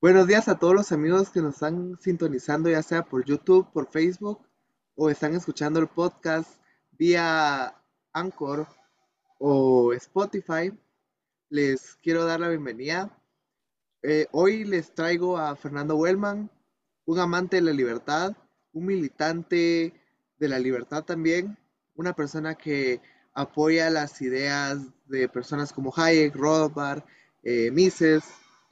Buenos días a todos los amigos que nos están sintonizando, ya sea por YouTube, por Facebook o están escuchando el podcast vía Anchor o Spotify. Les quiero dar la bienvenida. Eh, hoy les traigo a Fernando Wellman, un amante de la libertad, un militante de la libertad también, una persona que apoya las ideas de personas como Hayek, Rothbard, eh, Mises,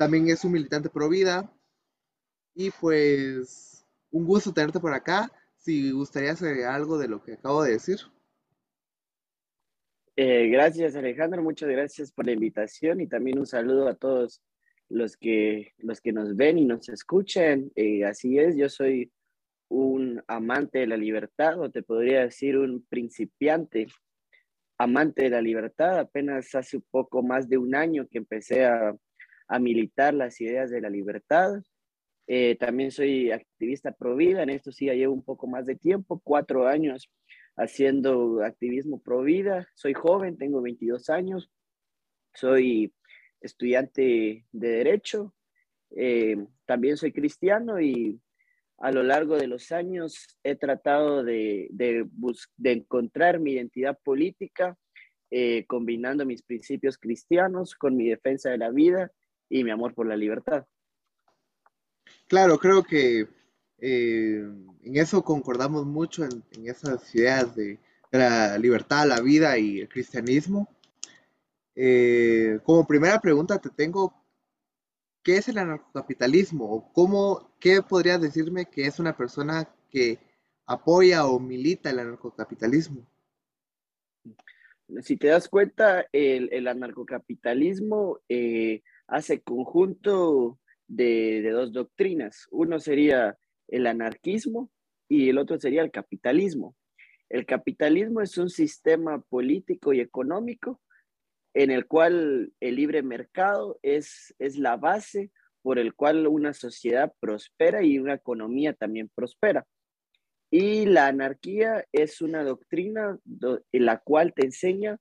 también es un militante pro vida. Y pues un gusto tenerte por acá. Si gustaría hacer algo de lo que acabo de decir. Eh, gracias Alejandro, muchas gracias por la invitación y también un saludo a todos los que, los que nos ven y nos escuchan. Eh, así es, yo soy un amante de la libertad o te podría decir un principiante amante de la libertad. Apenas hace un poco más de un año que empecé a, militar las ideas de la libertad. Eh, también soy activista pro vida, en esto sí llevo un poco más de tiempo, cuatro años haciendo activismo pro vida. Soy joven, tengo 22 años, soy estudiante de derecho, eh, también soy cristiano y a lo largo de los años he tratado de, de, encontrar mi identidad política, eh, combinando mis principios cristianos con mi defensa de la vida y mi amor por la libertad. Claro, creo que eh, en eso concordamos mucho, en, esas ideas de, la libertad, la vida y el cristianismo. Eh, como primera pregunta te tengo, ¿qué es el anarcocapitalismo? ¿Cómo, ¿Qué podrías decirme que es una persona que apoya o milita el anarcocapitalismo? Si te das cuenta, el, anarcocapitalismo eh, hace conjunto de, dos doctrinas. Uno sería el anarquismo y el otro sería el capitalismo. El capitalismo es un sistema político y económico en el cual el libre mercado es, es la base por el cual una sociedad prospera y una economía también prospera. Y la anarquía es una doctrina en la cual te enseña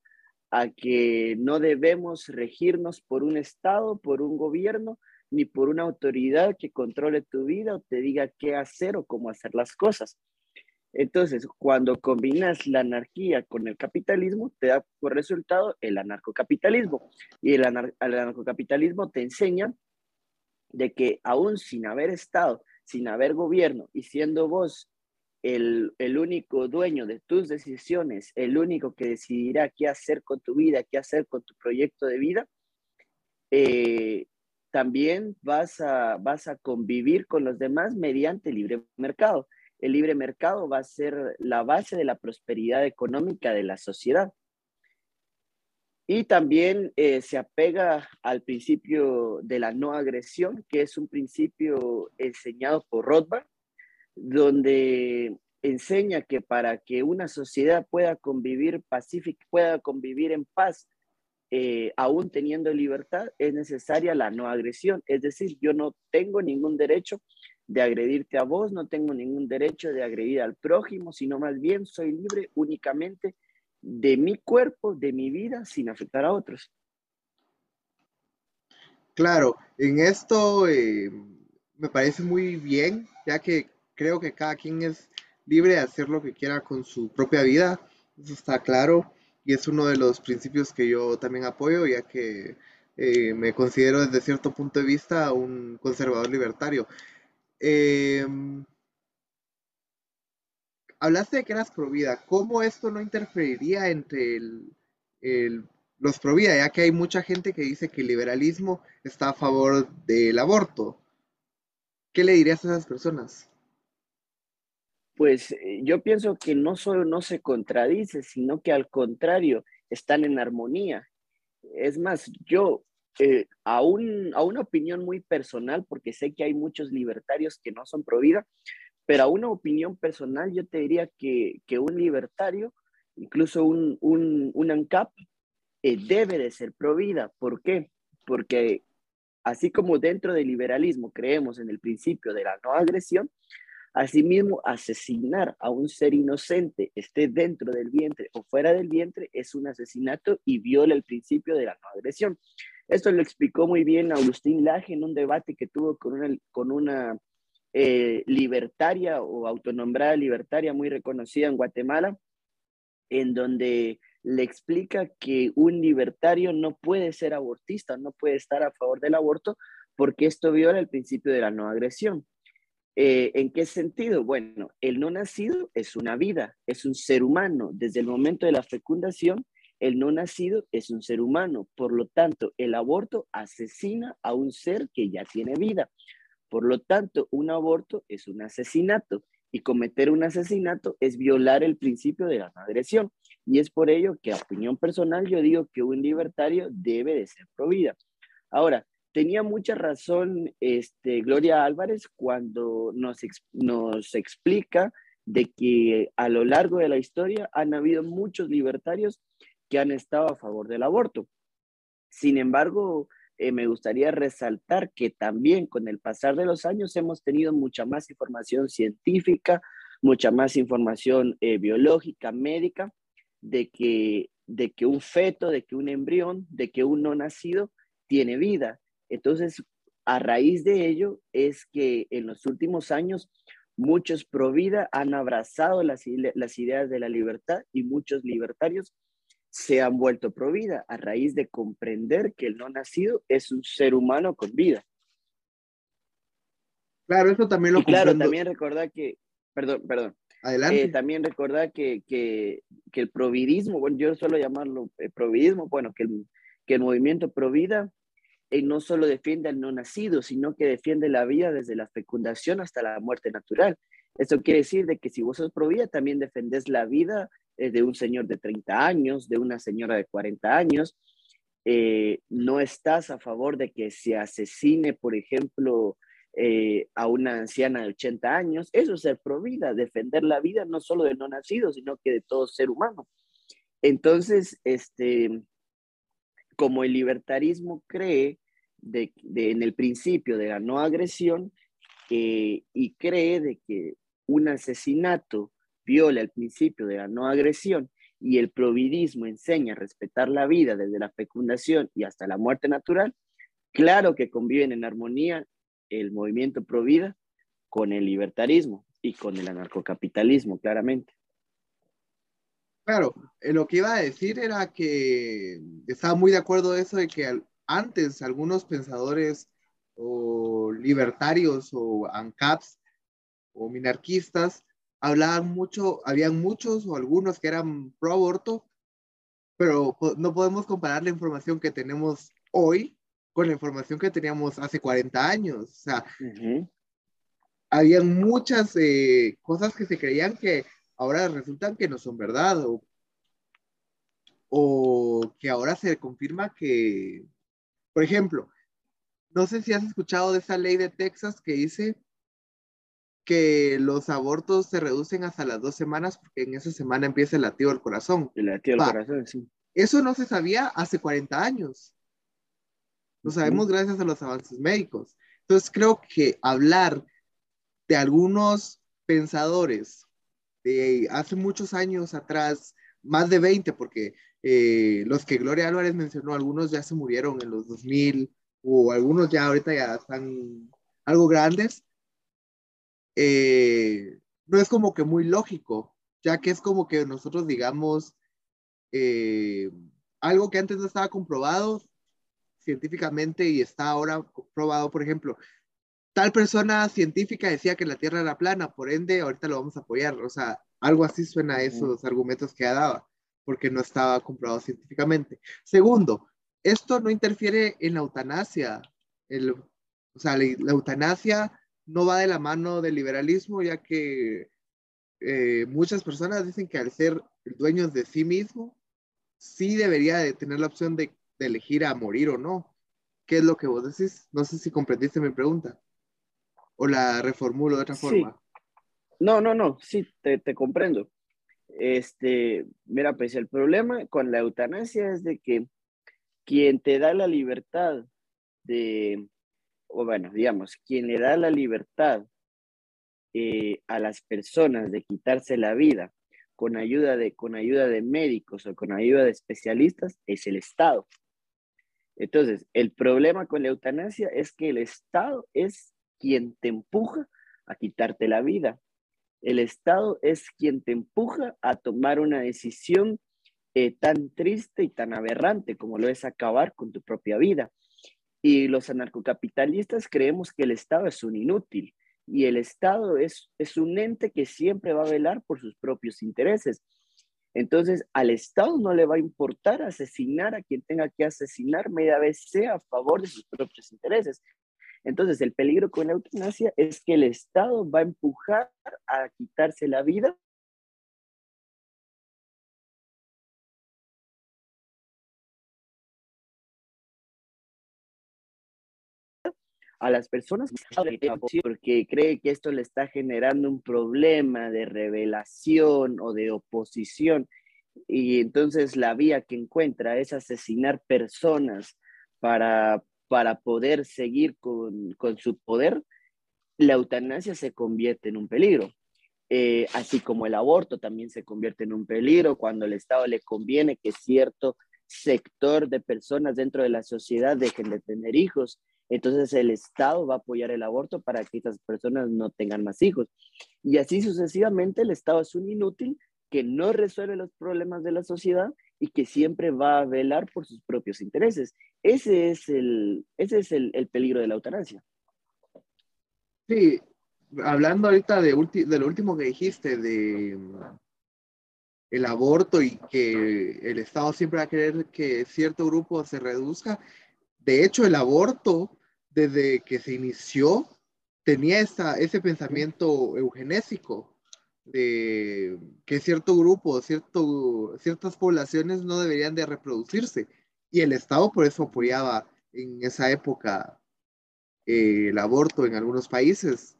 a que no debemos regirnos por un Estado, por un gobierno, ni por una autoridad que controle tu vida o te diga qué hacer o cómo hacer las cosas. Entonces, cuando combinas la anarquía con el capitalismo, te da por resultado el anarcocapitalismo. Y el, anarcocapitalismo te enseña de que aún sin haber Estado, sin haber gobierno y siendo vos el, único dueño de tus decisiones, el único que decidirá qué hacer con tu vida, qué hacer con tu proyecto de vida, eh, también vas a, vas a convivir con los demás mediante el libre mercado el libre mercado va a ser la base de la prosperidad económica de la sociedad. Y también eh, se apega al principio de la no agresión, que es un principio enseñado por Rothbard, donde enseña que para que una sociedad pueda convivir pacífica, pueda convivir en paz, eh, aún teniendo libertad, es necesaria la no agresión. Es decir, yo no tengo ningún derecho de agredirte a vos, no tengo ningún derecho de agredir al prójimo, sino más bien soy libre únicamente de mi cuerpo, de mi vida, sin afectar a otros. Claro, en esto eh, me parece muy bien, ya que creo que cada quien es libre de hacer lo que quiera con su propia vida, eso está claro, y es uno de los principios que yo también apoyo, ya que eh, me considero desde cierto punto de vista un conservador libertario. Em, hablaste de que eras provida. ¿Cómo esto no interferiría entre los provida? Ya que hay mucha gente que dice que el liberalismo está a favor del aborto. ¿Qué le dirías a esas personas? Pues eh, yo pienso que no solo no se contradice, sino que al contrario, están en armonía. Es más, yo eh, a, una opinión muy personal, porque sé que hay muchos libertarios que no son pro pero a una opinión personal yo te diría que, un libertario, incluso un, un, ANCAP, eh, debe de ser pro vida. ¿Por qué? Porque así como dentro del liberalismo creemos en el principio de la no agresión, Asimismo, asesinar a un ser inocente, esté dentro del vientre o fuera del vientre, es un asesinato y viola el principio de la no agresión. Esto lo explicó muy bien Agustín Laje en un debate que tuvo con una, eh, libertaria o autonombrada libertaria muy reconocida en Guatemala, en donde le explica que un libertario no puede ser abortista, no puede estar a favor del aborto, porque esto viola el principio de la no agresión. Eh, ¿En qué sentido? Bueno, el no nacido es una vida, es un ser humano. Desde el momento de la fecundación, el no nacido es un ser humano. Por lo tanto, el aborto asesina a un ser que ya tiene vida. Por lo tanto, un aborto es un asesinato y cometer un asesinato es violar el principio de la no agresión. Y es por ello que, a opinión personal, yo digo que un libertario debe de ser pro vida. Ahora, tenía mucha razón este, Gloria Álvarez cuando nos, nos explica de que a lo largo de la historia han habido muchos libertarios que han estado a favor del aborto. Sin embargo, eh, me gustaría resaltar que también con el pasar de los años hemos tenido mucha más información científica, mucha más información eh, biológica, médica, de que, de que un feto, de que un embrión, de que un no nacido tiene vida. Entonces, a raíz de ello es que en los últimos años muchos pro vida han abrazado las, las ideas de la libertad y muchos libertarios se han vuelto pro vida a raíz de comprender que el no nacido es un ser humano con vida. Claro, eso también lo y Claro, también recordar que, perdón, perdón. Adelante. Eh, también recordar que, que, que, el providismo, bueno, yo suelo llamarlo eh, providismo, bueno, que el, que el movimiento provida eh, no solo defiende al no nacido, sino que defiende la vida desde la fecundación hasta la muerte natural. Eso quiere decir de que si vos sos provida, también defendés la vida eh, de un señor de 30 años, de una señora de 40 años. Eh, no estás a favor de que se asesine, por ejemplo, a una anciana de 80 años. Eso es ser provida, defender la vida no solo del no nacido, sino que de todo ser humano. Entonces, este, como el libertarismo cree en el principio de la no agresión eh, y cree de que un asesinato viola el principio de la no agresión y el providismo enseña a respetar la vida desde la fecundación y hasta la muerte natural, claro que conviven en armonía el movimiento provida con el libertarismo y con el anarcocapitalismo, claramente. Claro, eh, lo que iba a decir era que estaba muy de acuerdo eso de que antes algunos pensadores o libertarios o ANCAPs o minarquistas hablaban mucho, habían muchos o algunos que eran pro aborto, pero no podemos comparar la información que tenemos hoy con la información que teníamos hace 40 años. O sea, habían muchas eh, cosas que se creían que ahora resultan que no son verdad o, o que ahora se confirma que, por ejemplo, no sé si has escuchado de esa ley de Texas que dice que los abortos se reducen hasta las dos semanas porque en esa semana empieza el latido del corazón. El latido del corazón, sí. Eso no se sabía hace 40 años. Lo sabemos gracias a los avances médicos. Entonces creo que hablar de algunos pensadores hace muchos años atrás, más de 20, porque eh, los que Gloria Álvarez mencionó, algunos ya se murieron en los 2000 o algunos ya ahorita ya están algo grandes, eh, no es como que muy lógico, ya que es como que nosotros digamos eh, algo que antes no estaba comprobado científicamente y está ahora probado, por ejemplo, tal persona científica decía que la Tierra era plana, por ende, ahorita lo vamos a apoyar. O sea, algo así suena a esos argumentos que ha dado, porque no estaba comprobado científicamente. Segundo, esto no interfiere en la eutanasia. El, o sea, la, eutanasia no va de la mano del liberalismo, ya que eh, muchas personas dicen que al ser dueños de sí mismo, sí debería de tener la opción de, de elegir a morir o no. ¿Qué es lo que vos decís? No sé si comprendiste mi pregunta o la reformulo de otra forma. No, no, no, sí, te, te, comprendo. Este, mira, pues el problema con la eutanasia es de que quien te da la libertad de, o bueno, digamos, quien le da la libertad eh, a las personas de quitarse la vida con ayuda de, con ayuda de médicos o con ayuda de especialistas es el Estado. Entonces, el problema con la eutanasia es que el Estado es quien te empuja a quitarte la vida. El Estado es quien te empuja a tomar una decisión eh, tan triste y tan aberrante como lo es acabar con tu propia vida. Y los anarcocapitalistas creemos que el Estado es un inútil y el Estado es, es un ente que siempre va a velar por sus propios intereses. Entonces, al Estado no le va a importar asesinar a quien tenga que asesinar, media vez sea a favor de sus propios intereses. Entonces, el peligro con la eutanasia es que el Estado va a empujar a quitarse la vida. A las personas porque cree que esto le está generando un problema de revelación o de oposición. Y entonces la vía que encuentra es asesinar personas para, para poder seguir con, su poder, la eutanasia se convierte en un peligro. Eh, así como el aborto también se convierte en un peligro cuando el Estado le conviene que cierto sector de personas dentro de la sociedad dejen de tener hijos entonces el Estado va a apoyar el aborto para que esas personas no tengan más hijos. Y así sucesivamente el Estado es un inútil que no resuelve los problemas de la sociedad y que siempre va a velar por sus propios intereses. Ese es el, ese es el, peligro de la eutanasia. Sí, hablando ahorita de, de lo último que dijiste, de el aborto y que el Estado siempre va a querer que cierto grupo se reduzca. De hecho, el aborto desde que se inició, tenía esa, ese pensamiento eugenésico de que cierto grupo, cierto, ciertas poblaciones no deberían de reproducirse. Y el Estado por eso apoyaba en esa época eh, el aborto en algunos países.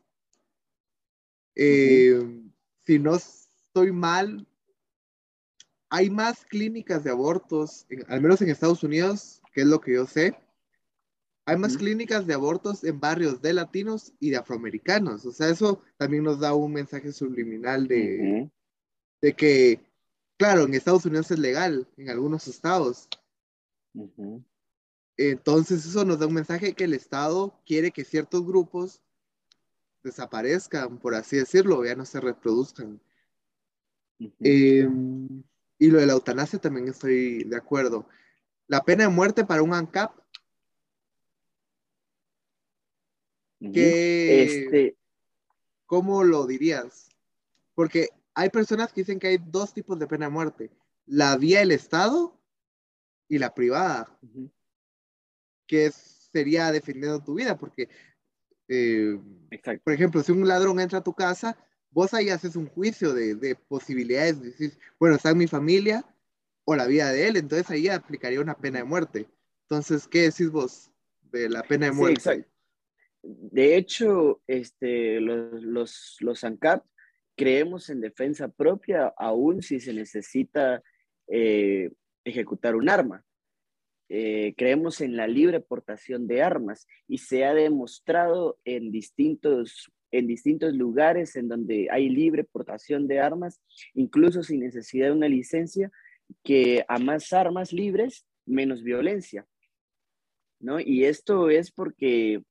Eh, si no estoy mal, hay más clínicas de abortos, al menos en Estados Unidos, que es lo que yo sé, hay más clínicas de abortos en barrios de latinos y de afroamericanos. O sea, eso también nos da un mensaje subliminal de, de que, claro, en Estados Unidos es legal, en algunos estados. Entonces eso nos da un mensaje que el Estado quiere que ciertos grupos desaparezcan, por así decirlo, ya no se reproduzcan. Em, y lo de la eutanasia también estoy de acuerdo. La pena de muerte para un ANCAP este... ¿Cómo lo dirías? Porque hay personas que dicen que hay dos tipos de pena de muerte. La vía del Estado y la privada. Que sería defendiendo tu vida, porque, eh, por ejemplo, si un ladrón entra a tu casa, vos ahí haces un juicio de, posibilidades. Decís, bueno, está en mi familia o la vida de él, entonces ahí aplicaría una pena de muerte. Entonces, ¿qué decís vos de la pena de muerte? De hecho, este, los, los, los ANCAP creemos en defensa propia aún si se necesita eh, ejecutar un arma. Eh, creemos en la libre portación de armas y se ha demostrado en distintos, en distintos lugares en donde hay libre portación de armas, incluso sin necesidad de una licencia, que a más armas libres, menos violencia. ¿no? Y esto es porque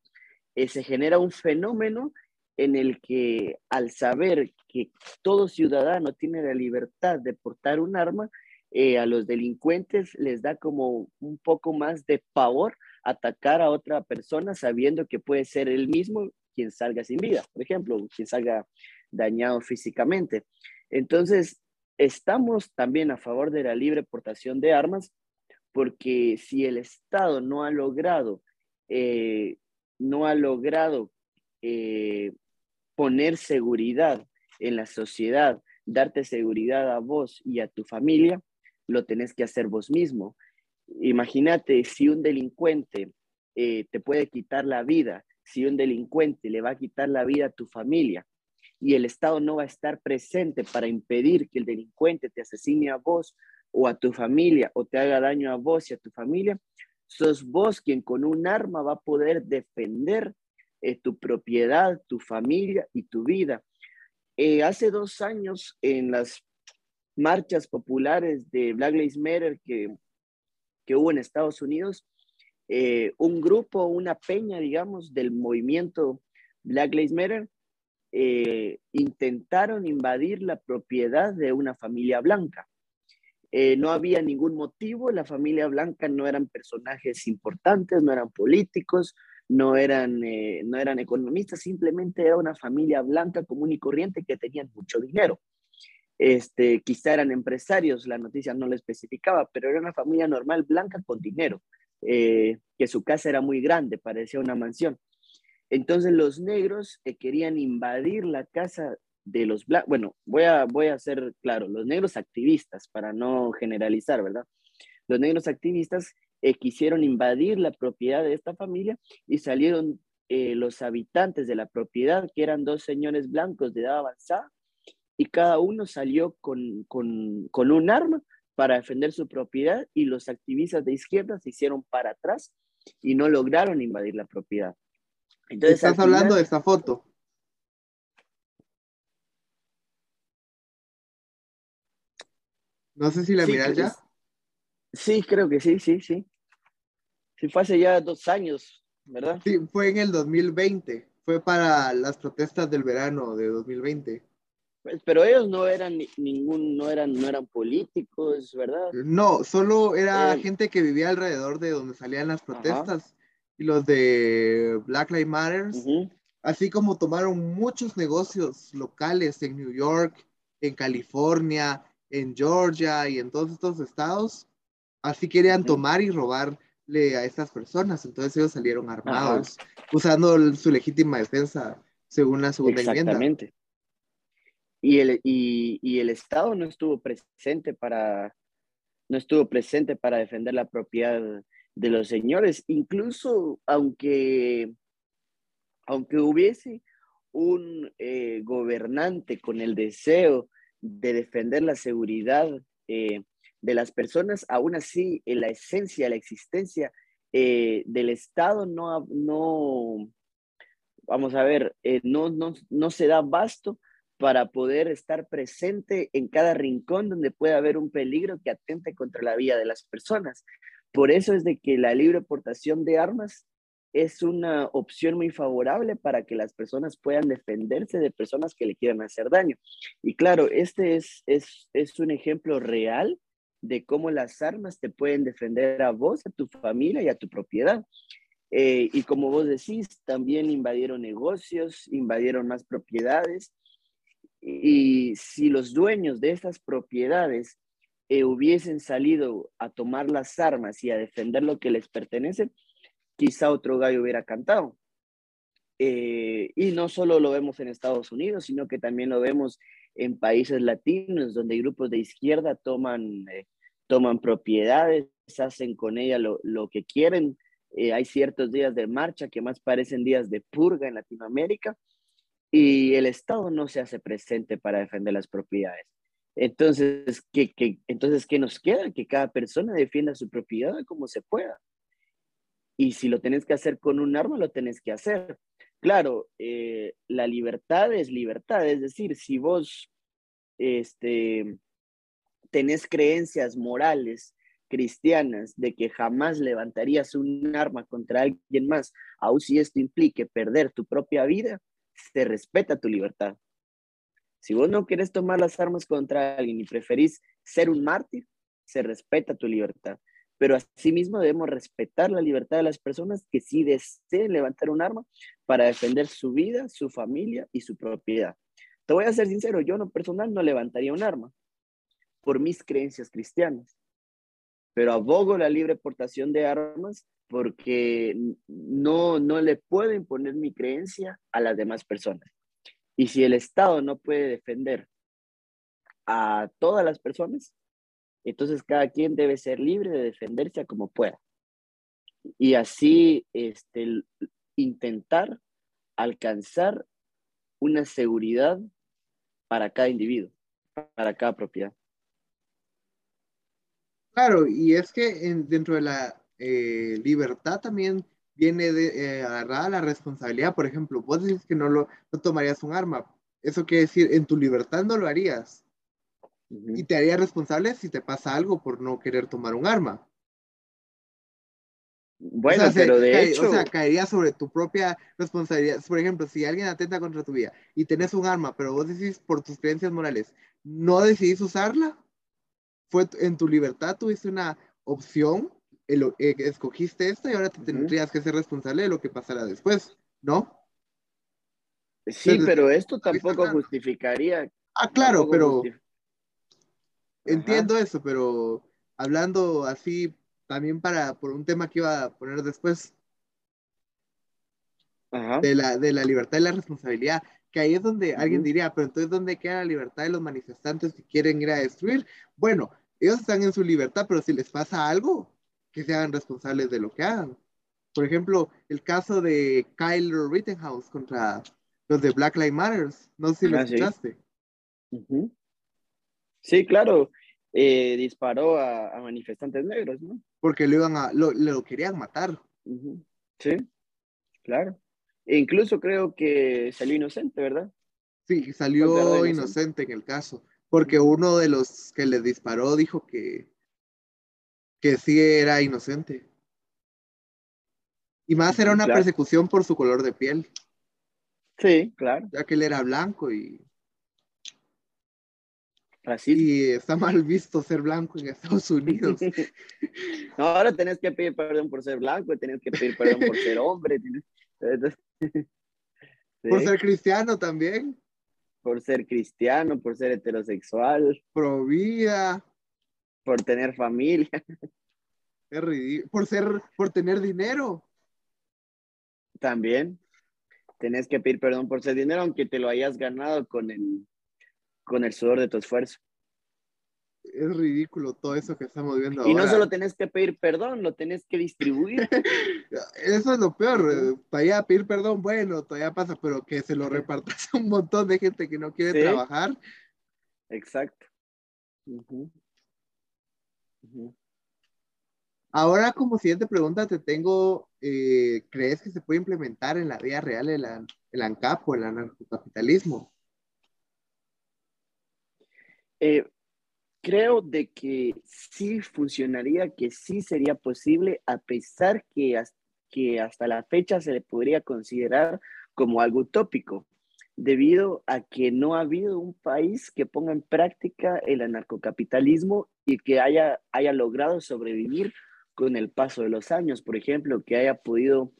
eh, se genera un fenómeno en el que al saber que todo ciudadano tiene la libertad de portar un arma, eh, a los delincuentes les da como un poco más de pavor atacar a otra persona sabiendo que puede ser él mismo quien salga sin vida, por ejemplo, quien salga dañado físicamente. Entonces, estamos también a favor de la libre portación de armas porque si el Estado no ha logrado eh, no ha logrado eh, poner seguridad en la sociedad, darte seguridad a vos y a tu familia, lo tenés que hacer vos mismo. Imagínate si un delincuente eh, te puede quitar la vida, si un delincuente le va a quitar la vida a tu familia y el Estado no va a estar presente para impedir que el delincuente te asesine a vos o a tu familia o te haga daño a vos y a tu familia, sos vos quien con un arma va a poder defender eh, tu propiedad, tu familia y tu vida. Eh, hace dos años en las marchas populares de Black Lives Matter que, que hubo en Estados Unidos, eh, un grupo, una peña, digamos, del movimiento Black Lives Matter, intentaron invadir la propiedad de una familia blanca. Eh, no había ningún motivo, la familia blanca no eran personajes importantes, no eran políticos, no eran, no eran economistas, simplemente era una familia blanca común y corriente que tenían mucho dinero. Este, quizá eran empresarios, la noticia no lo especificaba, pero era una familia normal blanca con dinero, eh, que su casa era muy grande, parecía una mansión. Entonces los negros eh, querían invadir la casa de los blancos, bueno, voy a, voy a ser claro, los negros activistas, para no generalizar, ¿verdad? Los negros activistas eh, quisieron invadir la propiedad de esta familia y salieron los habitantes de la propiedad, que eran dos señores blancos de edad avanzada, y cada uno salió con, con, con un arma para defender su propiedad y los activistas de izquierda se hicieron para atrás y no lograron invadir la propiedad. Entonces, Estás hablando de esta foto. No sé si la miras ya. Sí, creo que sí, sí, sí. Sí, fue hace ya dos años, ¿verdad? Sí, fue en el 2020. Fue para las protestas del verano de 2020. Pues, pero ellos no eran ningún, no eran, no eran políticos, ¿verdad? No, solo era eh, gente que vivía alrededor de donde salían las protestas y los de Black Lives Matter, así como tomaron muchos negocios locales en New York, en California, en Georgia y en todos estos estados, así querían tomar y robarle a estas personas, entonces ellos salieron armados, usando su legítima defensa según la segunda Exactamente. Y el, y, el Estado no estuvo presente para no estuvo presente para defender la propiedad de los señores, incluso aunque aunque hubiese un eh, gobernante con el deseo de defender la seguridad eh, de las personas, aún así en la esencia, la existencia eh, del Estado no, no, vamos a ver, no, no, no se da basto para poder estar presente en cada rincón donde pueda haber un peligro que atente contra la vida de las personas. Por eso es de que la libre portación de armas es una opción muy favorable para que las personas puedan defenderse de personas que le quieran hacer daño. Y claro, este es, es, un ejemplo real de cómo las armas te pueden defender a vos, a tu familia y a tu propiedad. Eh, y como vos decís, también invadieron negocios, invadieron más propiedades y si los dueños de estas propiedades eh, hubiesen salido a tomar las armas y a defender lo que les pertenece, quizá otro gallo hubiera cantado. Eh, y no solo lo vemos en Estados Unidos, sino que también lo vemos en países latinos, donde grupos de izquierda toman, eh, toman propiedades, hacen con ella lo, lo que quieren. hay ciertos días de marcha que más parecen días de purga en Latinoamérica y el Estado no se hace presente para defender las propiedades. Entonces, ¿qué, entonces, ¿qué nos queda? Que cada persona defienda su propiedad como se pueda. Y si lo tenés que hacer con un arma, lo tenés que hacer. Claro, eh, la libertad es libertad, es decir, si vos este, tenés creencias morales cristianas de que jamás levantarías un arma contra alguien más, aun si esto implique perder tu propia vida, se respeta tu libertad. Si vos no quieres tomar las armas contra alguien y preferís ser un mártir, se respeta tu libertad. Pero asimismo debemos respetar la libertad de las personas que sí deseen levantar un arma para defender su vida, su familia y su propiedad. Te voy a ser sincero, yo no personal no levantaría un arma por mis creencias cristianas, pero abogo la libre portación de armas porque no, no le puedo imponer mi creencia a las demás personas. Y si el Estado no puede defender a todas las personas, entonces cada quien debe ser libre de defenderse como pueda. Y así este, intentar alcanzar una seguridad para cada individuo, para cada propiedad. Claro, y es que dentro de la eh, libertad también viene de eh, agarrada la responsabilidad. Por ejemplo, vos decís que no, lo, no tomarías un arma. Eso quiere decir, en tu libertad no lo harías. Y te haría responsable si te pasa algo por no querer tomar un arma. Bueno, pero de hecho... O sea, caería sobre tu propia responsabilidad. Por ejemplo, si alguien atenta contra tu vida y tenés un arma, pero vos decís por tus creencias morales, no decidís usarla, fue en tu libertad, tuviste una opción, eh, escogiste esta y ahora te tendrías que ser responsable de lo que pasará después, ¿no? Sí, pero esto tampoco justificaría. Ah, claro, pero entiendo eso, pero hablando así también para por un tema que iba a poner después De, la, de la libertad y la responsabilidad, que ahí es donde alguien diría, pero entonces ¿dónde queda la libertad de los manifestantes que quieren ir a destruir? Bueno, ellos están en su libertad, pero si les pasa algo, que se hagan responsables de lo que hagan. Por ejemplo, el caso de Kyle Rittenhouse contra los de Black Lives Matter. No sé si lo ah, escuchaste. Sí, claro. Eh, disparó a, manifestantes negros, ¿no? Porque lo iban a, lo, lo querían matar. Sí, claro. E incluso creo que salió inocente, ¿verdad? Sí, salió inocente en el caso, porque uno de los que le disparó dijo que, que sí era inocente. Y más era una persecución por su color de piel. Sí, claro. Ya que él era blanco y. Y está mal visto ser blanco en Estados Unidos. no, ahora tenés que pedir perdón por ser blanco, tenés que pedir perdón por ser hombre. Por ser cristiano también. Por ser cristiano, por ser heterosexual. Por vida. Por tener familia. Es ridículo. Por ser, por tener dinero. También tenés que pedir perdón por ese dinero, aunque te lo hayas ganado con el, con el sudor de tu esfuerzo. Es ridículo todo eso que estamos viendo y no solo tenés que pedir perdón, lo tenés que distribuir. eso es lo peor. Eh, todavía pedir perdón, bueno, todavía pasa, pero que se lo repartas a un montón de gente que no quiere trabajar. Exacto. Ahora, como siguiente pregunta, te tengo, eh, ¿crees que se puede implementar en la vida real el, el ANCAP o el anarcocapitalismo? Eh, creo de que sí funcionaría, que sí sería posible, a pesar que, que hasta la fecha se le podría considerar como algo utópico, debido a que no ha habido un país que ponga en práctica el anarcocapitalismo y que haya logrado sobrevivir con el paso de los años. Por ejemplo, que haya podido,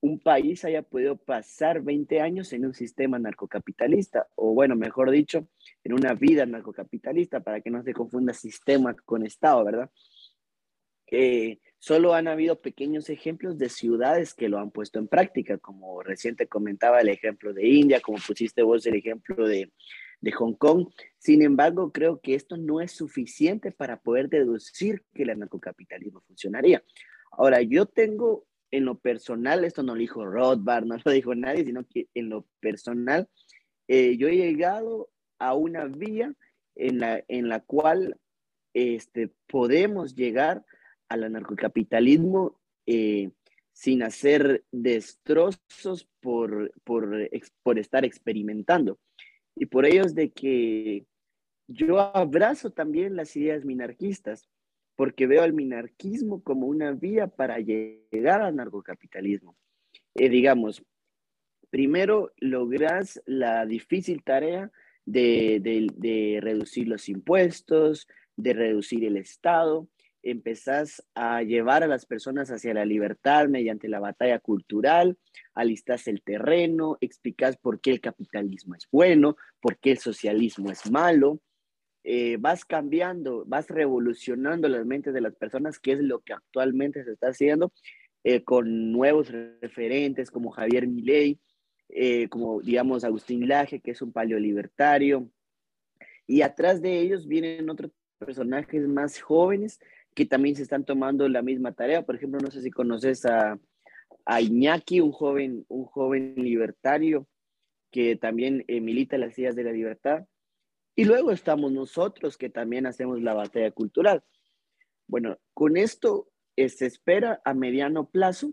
un país haya podido pasar 20 años en un sistema narcocapitalista, o bueno, mejor dicho, en una vida narcocapitalista, para que no se confunda sistema con Estado, ¿verdad? solo han habido pequeños ejemplos de ciudades que lo han puesto en práctica, como reciente comentaba el ejemplo de India, como pusiste vos el ejemplo de, de Hong Kong. Sin embargo, creo que esto no es suficiente para poder deducir que el anarcocapitalismo funcionaría. Ahora, yo tengo en lo personal, esto no lo dijo Rothbard, no lo dijo nadie, sino que en lo personal, eh, yo he llegado a una vía en la, en la cual este, podemos llegar al anarcocapitalismo eh, sin hacer destrozos por, por, por estar experimentando. Y por ello es de que yo abrazo también las ideas minarquistas, porque veo al minarquismo como una vía para llegar al narcocapitalismo. Eh, digamos, primero logras la difícil tarea de, de reducir los impuestos, de reducir el Estado, empezás a llevar a las personas hacia la libertad mediante la batalla cultural, alistas el terreno, explicas por qué el capitalismo es bueno, por qué el socialismo es malo, eh, vas cambiando, vas revolucionando las mentes de las personas, que es lo que actualmente se está haciendo eh, con nuevos referentes como Javier Milei, eh, como digamos Agustín Laje, que es un paleolibertario, y atrás de ellos vienen otros personajes más jóvenes que también se están tomando la misma tarea. Por ejemplo, no sé si conoces a, a Iñaki, un joven, un joven libertario que también eh, milita las ideas de la libertad. Y luego estamos nosotros que también hacemos la batalla cultural. Bueno, con esto eh, se espera a mediano plazo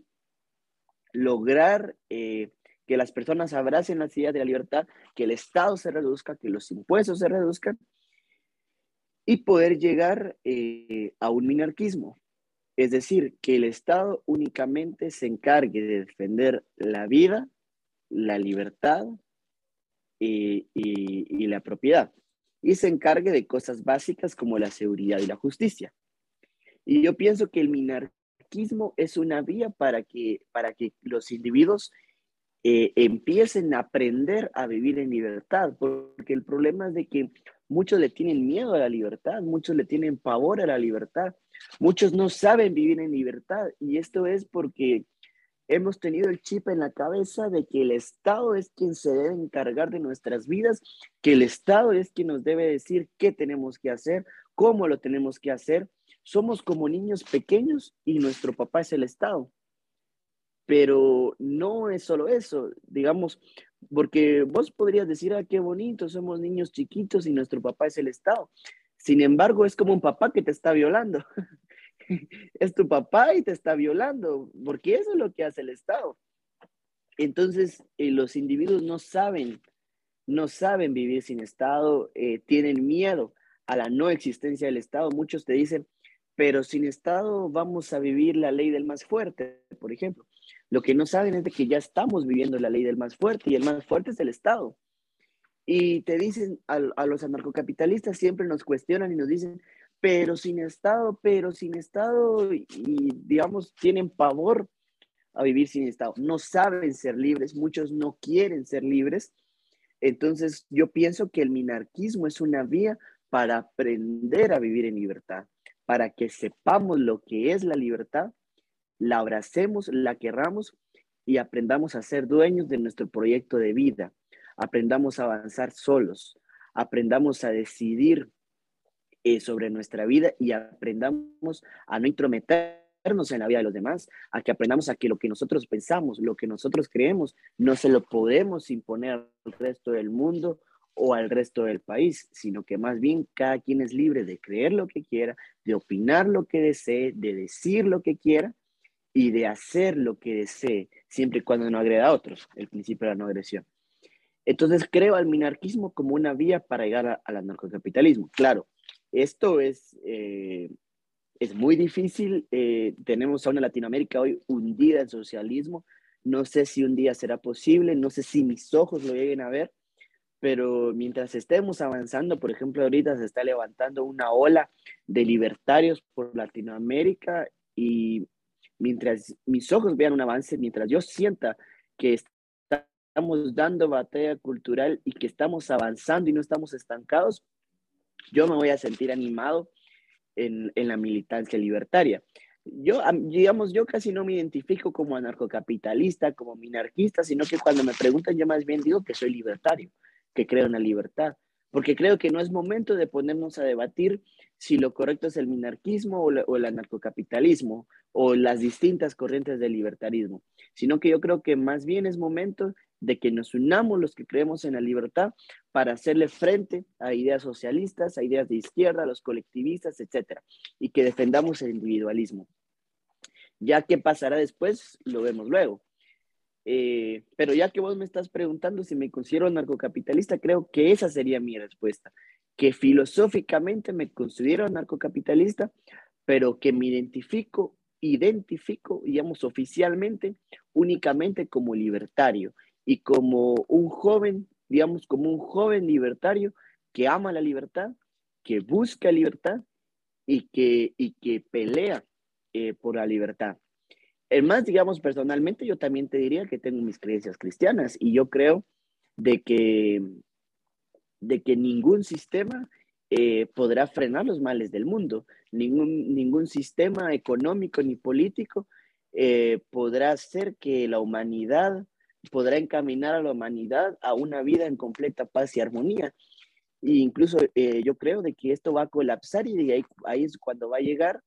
lograr eh, que las personas abracen las ideas de la libertad, que el Estado se reduzca, que los impuestos se reduzcan y poder llegar eh, a un minarquismo. Es decir, que el Estado únicamente se encargue de defender la vida, la libertad y, y la propiedad. Y se encargue de cosas básicas como la seguridad y la justicia. Y yo pienso que el minarquismo es una vía para que, para que los individuos eh, empiecen a aprender a vivir en libertad, porque el problema es de que muchos le tienen miedo a la libertad, muchos le tienen pavor a la libertad, muchos no saben vivir en libertad y esto es porque hemos tenido el chip en la cabeza de que el Estado es quien se debe encargar de nuestras vidas, que el Estado es quien nos debe decir qué tenemos que hacer, cómo lo tenemos que hacer somos como niños pequeños y nuestro papá es el Estado. Pero no es solo eso, digamos, porque vos podrías decir, ah, qué bonito, somos niños chiquitos y nuestro papá es el Estado. Sin embargo, es como un papá que te está violando. es tu papá y te está violando, porque eso es lo que hace el Estado. Entonces, eh, los individuos no saben, no saben vivir sin Estado, eh, tienen miedo a la no existencia del Estado. Muchos te dicen, pero sin Estado vamos a vivir la ley del más fuerte, por ejemplo. Lo que no saben es de que ya estamos viviendo la ley del más fuerte y el más fuerte es el Estado. Y te dicen, a, los anarcocapitalistas siempre nos cuestionan y nos dicen, pero sin Estado, pero sin Estado, y, digamos, tienen pavor a vivir sin Estado. No saben ser libres, muchos no quieren ser libres. Entonces, yo pienso que el minarquismo es una vía para aprender a vivir en libertad para que sepamos lo que es la libertad, la abracemos, la querramos y aprendamos a ser dueños de nuestro proyecto de vida. Aprendamos a avanzar solos, aprendamos a decidir eh, sobre nuestra vida y aprendamos a no intrometernos en la vida de los demás, a que aprendamos a que lo que nosotros pensamos, lo que nosotros creemos, no se lo podemos imponer al resto del mundo o al resto del país, sino que más bien cada quien es libre de creer lo que quiera, de opinar lo que desee, de decir lo que quiera y de hacer lo que desee, siempre y cuando no agreda a otros, el principio de la no agresión. Entonces creo al minarquismo como una vía para llegar al anarcocapitalismo. Claro, esto es, eh, es muy difícil. Eh, tenemos a una Latinoamérica hoy hundida en socialismo. No sé si un día será posible, no sé si mis ojos lo lleguen a ver, pero mientras estemos avanzando, por ejemplo, ahorita se está levantando una ola de libertarios por Latinoamérica y mientras mis ojos vean un avance, mientras yo sienta que estamos dando batalla cultural y que estamos avanzando y no estamos estancados, yo me voy a sentir animado en, en la militancia libertaria. Yo, digamos, yo casi no me identifico como anarcocapitalista, como minarquista, sino que cuando me preguntan, yo más bien digo que soy libertario que creo en la libertad, porque creo que no es momento de ponernos a debatir si lo correcto es el minarquismo o, el anarcocapitalismo o las distintas corrientes del libertarismo, sino que yo creo que más bien es momento de que nos unamos los que creemos en la libertad para hacerle frente a ideas socialistas, a ideas de izquierda, a los colectivistas, etcétera, y que defendamos el individualismo. Ya qué pasará después, lo vemos luego. Eh, pero ya que vos me estás preguntando si me considero narcocapitalista, creo que esa sería mi respuesta, que filosóficamente me considero narcocapitalista, pero que me identifico, identifico, digamos, oficialmente, únicamente como libertario y como un joven, digamos, como un joven libertario que ama la libertad, que busca libertad y que, y que pelea eh, por la libertad. El más, digamos, personalmente, yo también te diría que tengo mis creencias cristianas y yo creo de que, de que ningún sistema eh, podrá frenar los males del mundo, ningún, ningún sistema económico ni político eh, podrá hacer que la humanidad, podrá encaminar a la humanidad a una vida en completa paz y armonía. E incluso eh, yo creo de que esto va a colapsar y ahí, ahí es cuando va a llegar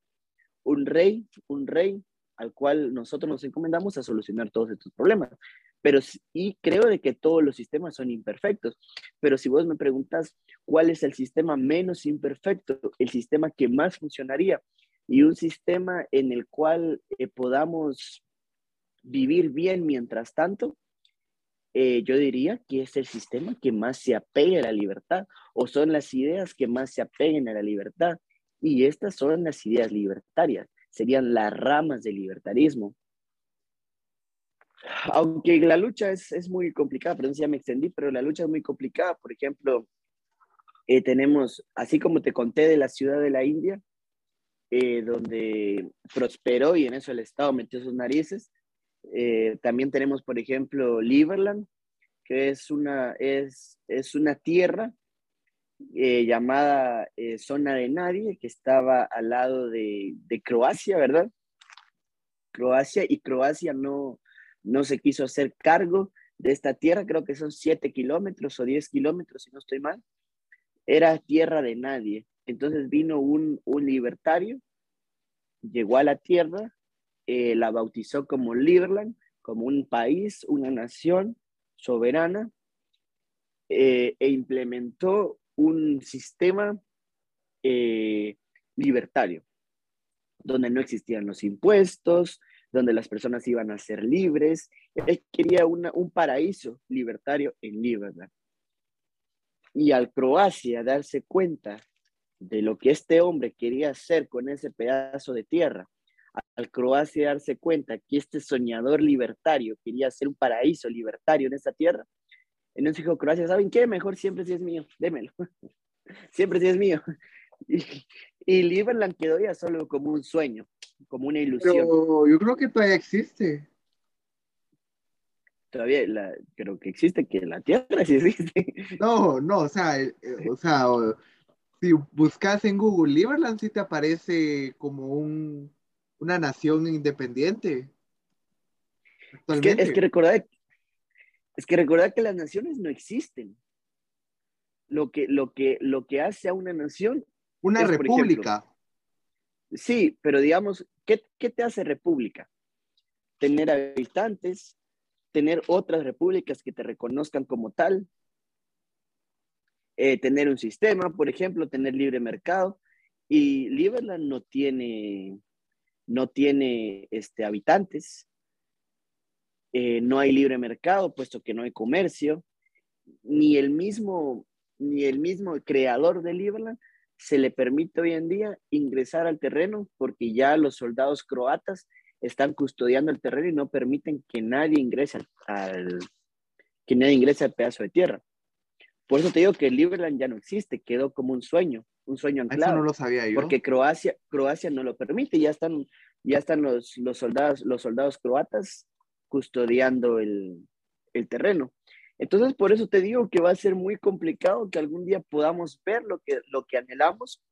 un rey, un rey al cual nosotros nos encomendamos a solucionar todos estos problemas. Pero, y creo de que todos los sistemas son imperfectos, pero si vos me preguntas cuál es el sistema menos imperfecto, el sistema que más funcionaría y un sistema en el cual eh, podamos vivir bien mientras tanto, eh, yo diría que es el sistema que más se apega a la libertad o son las ideas que más se apeguen a la libertad. Y estas son las ideas libertarias serían las ramas del libertarismo. Aunque la lucha es, es muy complicada, perdón si ya me extendí, pero la lucha es muy complicada. Por ejemplo, eh, tenemos, así como te conté de la ciudad de la India, eh, donde prosperó y en eso el Estado metió sus narices. Eh, también tenemos, por ejemplo, Liberland, que es una, es, es una tierra eh, llamada Zona de Nadie, que estaba al lado de, de, Croacia, ¿verdad? Croacia, y Croacia no, no se quiso hacer cargo de esta tierra, creo que son 7 kilómetros o 10 kilómetros, si no estoy mal. Era tierra de nadie. Entonces vino un, un libertario, llegó a la tierra, eh, la bautizó como Liberland, como un país, una nación soberana, eh, e implementó un sistema eh, libertario, donde no existían los impuestos, donde las personas iban a ser libres. Él quería un paraíso libertario en Liberland. Y al Croacia darse cuenta de lo que este hombre quería hacer con ese pedazo de tierra, al Croacia darse cuenta que este soñador libertario quería hacer un paraíso libertario en esa tierra, entonces dijo Croacia, ¿saben qué? Mejor siempre si es mío, démelo. siempre si es mío. Y, y Liberland quedó ya solo como un sueño, como una ilusión. Pero yo creo que todavía existe. Todavía la, creo que existe, que la Tierra sí existe. No, no, o sea, eh, o sea, si buscas en Google Liberland, sí te aparece como un, una nación independiente. Es que, es que recordar, es que recordar que las naciones no existen. Lo que, lo que, lo que hace a una nación. Una república. sí, pero digamos, ¿qué, ¿qué te hace república? Tener habitantes, tener otras repúblicas que te reconozcan como tal, eh, tener un sistema, por ejemplo, tener libre mercado. Y Liberland no tiene, no tiene este, habitantes, eh, no hay libre mercado, puesto que no hay comercio, ni el mismo, ni el mismo creador de Liberland se le permite hoy en día ingresar al terreno porque ya los soldados croatas están custodiando el terreno y no permiten que nadie ingrese al, que nadie ingrese al pedazo de tierra. Por eso te digo que Liberland ya no existe, quedó como un sueño, un sueño anclado. Eso no lo sabía yo. Porque Croacia, Croacia no lo permite, ya están, ya están los, los, soldados, los soldados croatas custodiando el, el terreno. Entonces, por eso te digo que va a ser muy complicado que algún día podamos ver lo que, lo que anhelamos,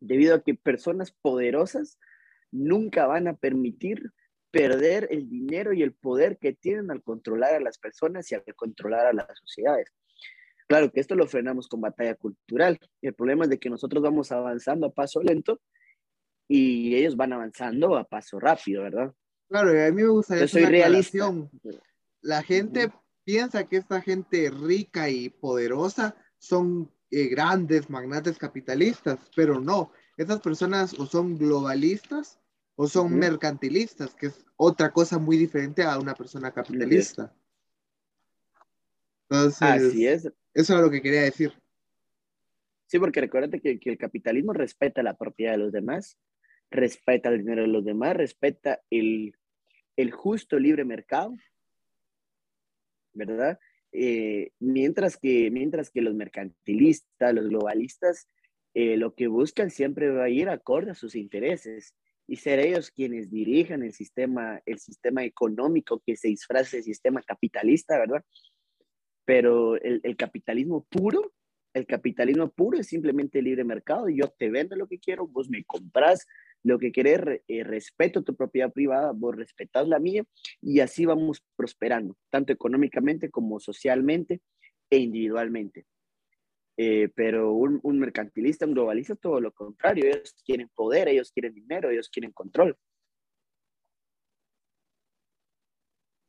debido a que personas poderosas nunca van a permitir perder el dinero y el poder que tienen al controlar a las personas y al controlar a las sociedades. Claro que esto lo frenamos con batalla cultural. El problema es de que nosotros vamos avanzando a paso lento y ellos van avanzando a paso rápido, ¿verdad? Claro, a mí me gusta Yo soy realista. La gente piensa que esta gente rica y poderosa son eh, grandes magnates capitalistas, pero no. Esas personas o son globalistas o son mercantilistas, que es otra cosa muy diferente a una persona capitalista. Entonces, Así es. Eso es lo que quería decir. Sí, porque recuérdate que, el capitalismo respeta la propiedad de los demás, respeta el dinero de los demás, respeta el, justo libre mercado, ¿verdad? Eh, mientras, que, mientras que los mercantilistas, los globalistas, eh, lo que buscan siempre va a ir acorde a sus intereses y ser ellos quienes dirijan el sistema, el sistema económico que se disfrace de sistema capitalista, ¿verdad? Pero el, capitalismo puro, el capitalismo puro es simplemente libre mercado. Yo te vendo lo que quiero, vos me compras lo que querés, eh, respeto tu propiedad privada, vos respetás la mía y así vamos prosperando, tanto económicamente como socialmente e individualmente. Eh, pero un, un, mercantilista, un globalista, todo lo contrario, ellos quieren poder, ellos quieren dinero, ellos quieren control.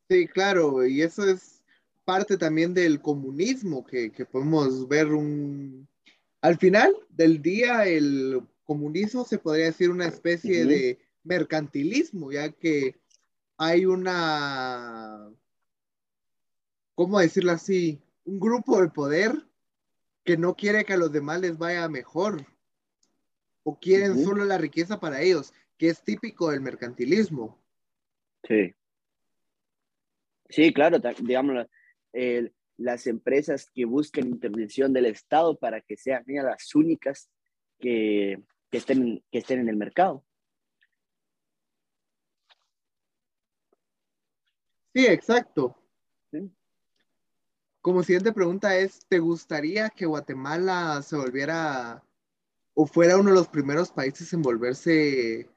Sí, claro, y eso es parte también del comunismo, que, podemos ver un... Al final del día, el comunismo se podría decir una especie de mercantilismo, ya que hay una, ¿cómo decirlo así? Un grupo de poder que no quiere que a los demás les vaya mejor o quieren solo la riqueza para ellos. que es típico del mercantilismo. Sí. Sí, claro, las empresas que buscan intervención del Estado para que sean las únicas que, estén, que estén en el mercado. Sí, exacto. Como siguiente pregunta es, ¿te gustaría que Guatemala se volviera o fuera uno de los primeros países en volverse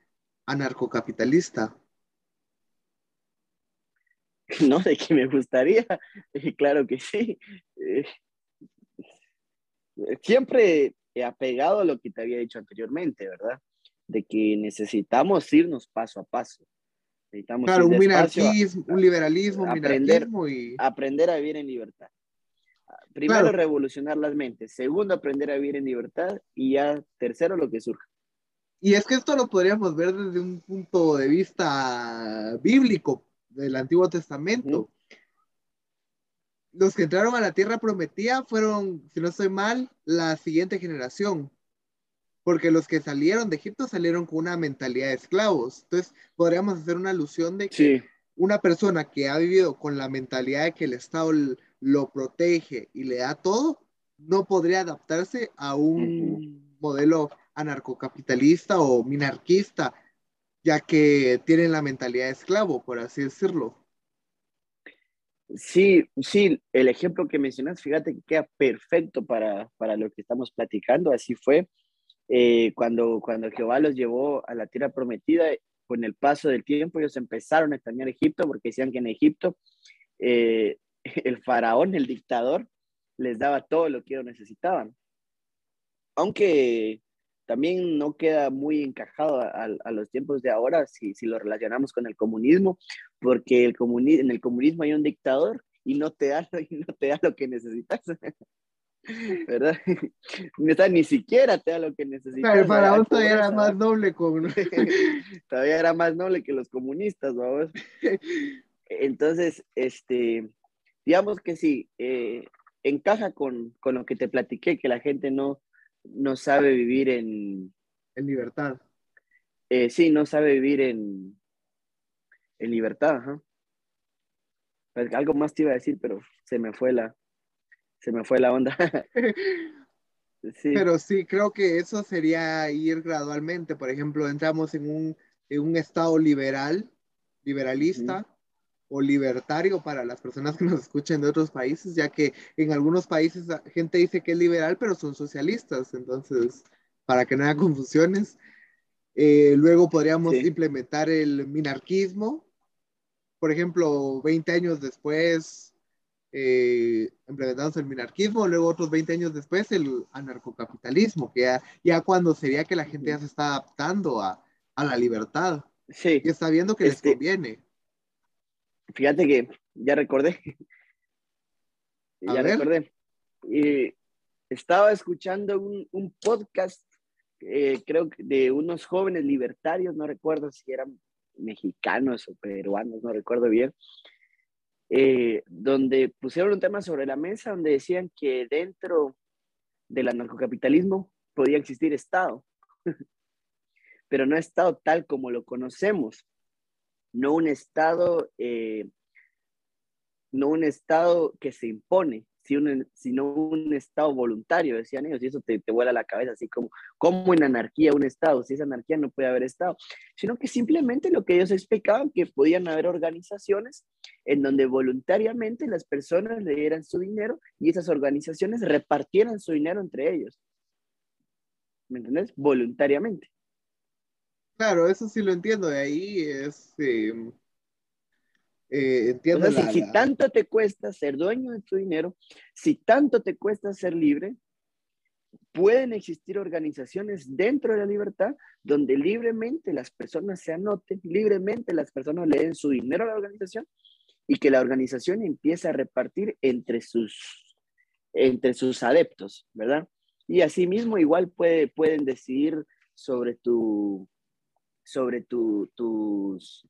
anarcocapitalista? No, de que me gustaría, eh, claro que sí. Eh, siempre he apegado a lo que te había dicho anteriormente, ¿verdad? De que necesitamos irnos paso a paso. Necesitamos claro, un minarquismo, un liberalismo, aprender, y... aprender a vivir en libertad. Primero, revolucionar las mentes. Segundo, aprender a vivir en libertad. Y ya, tercero, lo que surja. Y es que esto lo podríamos ver desde un punto de vista bíblico, del Antiguo Testamento. Los que entraron a la tierra prometida fueron, si no estoy mal, la siguiente generación. Porque los que salieron de Egipto salieron con una mentalidad de esclavos. Entonces, podríamos hacer una alusión de que una persona que ha vivido con la mentalidad de que el Estado lo protege y le da todo, no podría adaptarse a un modelo anarcocapitalista o minarquista, ya que tienen la mentalidad de esclavo, por así decirlo. Sí, sí, el ejemplo que mencionas, fíjate que queda perfecto para, lo que estamos platicando. Así fue eh, cuando, cuando Jehová los llevó a la tierra prometida. Con el paso del tiempo, ellos empezaron a extrañar Egipto porque decían que en Egipto eh, el faraón, el dictador, les daba todo lo que ellos necesitaban. Aunque también no queda muy encajado a, los tiempos de ahora si, si, lo relacionamos con el comunismo, porque el en el comunismo hay un dictador y no te da, y no te da lo que necesitas. ¿Verdad? Ni siquiera te da lo que necesitas. el faraón todavía era más noble con... todavía era más noble que los comunistas, vamos. Entonces, este, digamos que sí, eh, encaja con, con, lo que te platiqué, que la gente no, no sabe vivir en... En libertad. Eh, sí, no sabe vivir en, en libertad. Ajá. Algo más te iba a decir, pero se me fue la, se me fue la onda. sí. Pero sí, creo que eso sería ir gradualmente. Por ejemplo, entramos en un, en un estado liberal, liberalista, o libertario para las personas que nos escuchan de otros países, ya que en algunos países la gente dice que es liberal, pero son socialistas, entonces, para que no haya confusiones. Eh, luego podríamos implementar el minarquismo, por ejemplo, 20 años después eh, implementamos el minarquismo, luego otros 20 años después el anarcocapitalismo, que ya, ya cuando sería que la gente ya se está adaptando a, a la libertad. Sí. Y está viendo que les este conviene. Fíjate que ya recordé. ya recordé. Y estaba escuchando un, podcast, eh, creo que de unos jóvenes libertarios, no recuerdo si eran mexicanos o peruanos, no recuerdo bien, eh, donde pusieron un tema sobre la mesa donde decían que dentro del anarcocapitalismo podía existir Estado, pero no Estado tal como lo conocemos, no un Estado, eh, no un Estado que se impone, sino un Estado voluntario, decían ellos, y eso te, te vuela la cabeza, así como, como en anarquía un Estado, si es anarquía no puede haber Estado, sino que simplemente lo que ellos explicaban, que podían haber organizaciones en donde voluntariamente las personas le dieran su dinero y esas organizaciones repartieran su dinero entre ellos. ¿Me entiendes? Voluntariamente. Claro, eso sí lo entiendo, de ahí es... Em, eh, entiendo si, tanto te cuesta ser dueño de tu dinero, si tanto te cuesta ser libre, pueden existir organizaciones dentro de la libertad donde libremente las personas se anoten, libremente las personas le den su dinero a la organización y que la organización empiece a repartir entre sus, entre sus adeptos, ¿verdad? Y asimismo igual puede, pueden decidir sobre tu, sobre tus,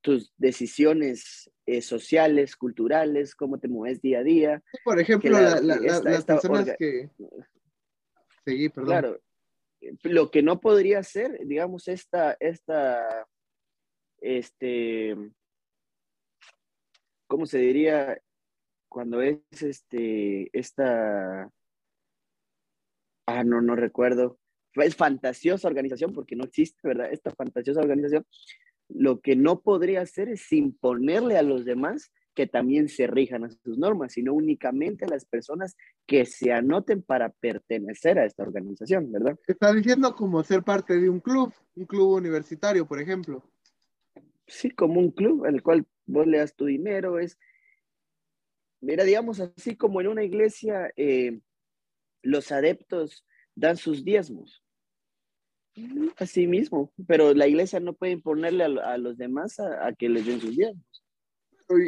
tus decisiones eh, sociales, culturales, cómo te mueves día a día. Por ejemplo, las personas que... Seguí, perdón. Claro, lo que no podría ser, digamos, esta, esta, este, ¿cómo se diría? Cuando es este, esta, ah, no, no recuerdo, es fantasiosa organización porque no existe, ¿verdad? Esta fantasiosa organización, lo que no podría hacer es imponerle a los demás que también se rijan a sus normas, sino únicamente a las personas que se anoten para pertenecer a esta organización, ¿verdad? Está diciendo como ser parte de un club, un club universitario, por ejemplo. Sí, como un club en el cual vos le das tu dinero, es, mira, digamos así como en una iglesia, eh, los adeptos dan sus diezmos. Así mismo, pero la iglesia no puede imponerle a, los demás a que les den sus diezmos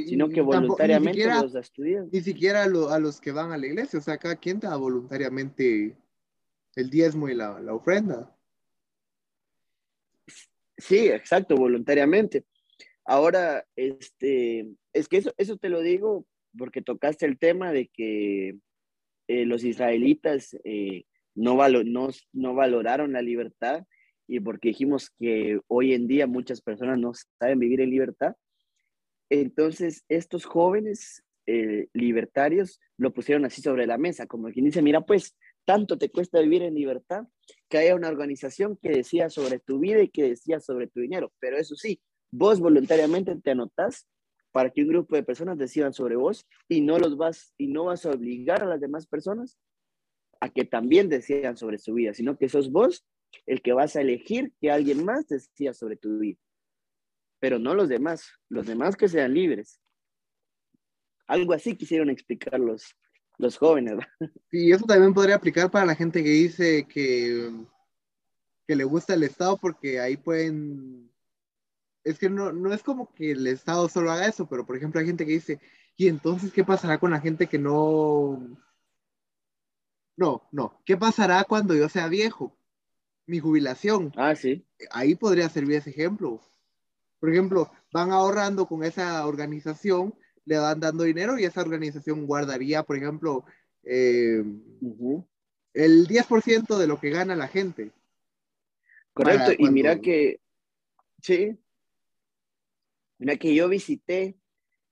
sino que voluntariamente los estudian. Ni siquiera a, los que van a la iglesia, o sea, cada quien da voluntariamente el diezmo y la, la ofrenda. Sí, exacto, voluntariamente. Ahora, este, es que eso, eso te lo digo porque tocaste el tema de que eh, los israelitas eh, no, no, no valoraron la libertad y porque dijimos que hoy en día muchas personas no saben vivir en libertad. Entonces, estos jóvenes eh, libertarios lo pusieron así sobre la mesa, como quien dice, mira, pues tanto te cuesta vivir en libertad que haya una organización que decía sobre tu vida y que decía sobre tu dinero. Pero eso sí, vos voluntariamente te anotás para que un grupo de personas decidan sobre vos y no los vas y no vas a obligar a las demás personas a que también decidan sobre su vida, sino que sos vos el que vas a elegir que alguien más decida sobre tu vida pero no los demás, los demás que sean libres. Algo así quisieron explicar los, los jóvenes. Y eso también podría aplicar para la gente que dice que, que le gusta el Estado porque ahí pueden... Es que no, no es como que el Estado solo haga eso, pero por ejemplo hay gente que dice, ¿y entonces qué pasará con la gente que no... No, no, ¿qué pasará cuando yo sea viejo? Mi jubilación. Ah, sí. Ahí podría servir ese ejemplo por ejemplo, van ahorrando con esa organización, le van dando dinero y esa organización guardaría, por ejemplo, eh, el 10% de lo que gana la gente. Correcto, y mira que, sí, mira que yo visité,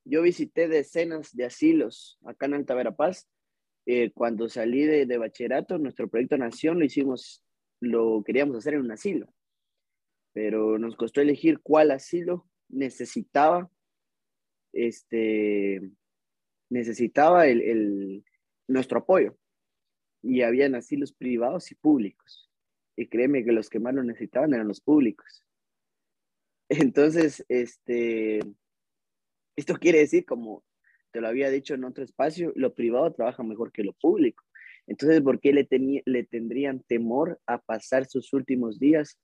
yo visité decenas de asilos acá en Alta Verapaz. Eh, cuando salí de, de bachillerato, nuestro proyecto Nación lo hicimos, lo queríamos hacer en un asilo pero nos costó elegir cuál asilo necesitaba, este, necesitaba el, nuestro apoyo. Y habían asilos privados y públicos. Y créeme que los que más lo necesitaban eran los públicos. Entonces, este, esto quiere decir, como te lo había dicho en otro espacio, lo privado trabaja mejor que lo público. Entonces, ¿por qué le, le tendrían temor a pasar sus últimos días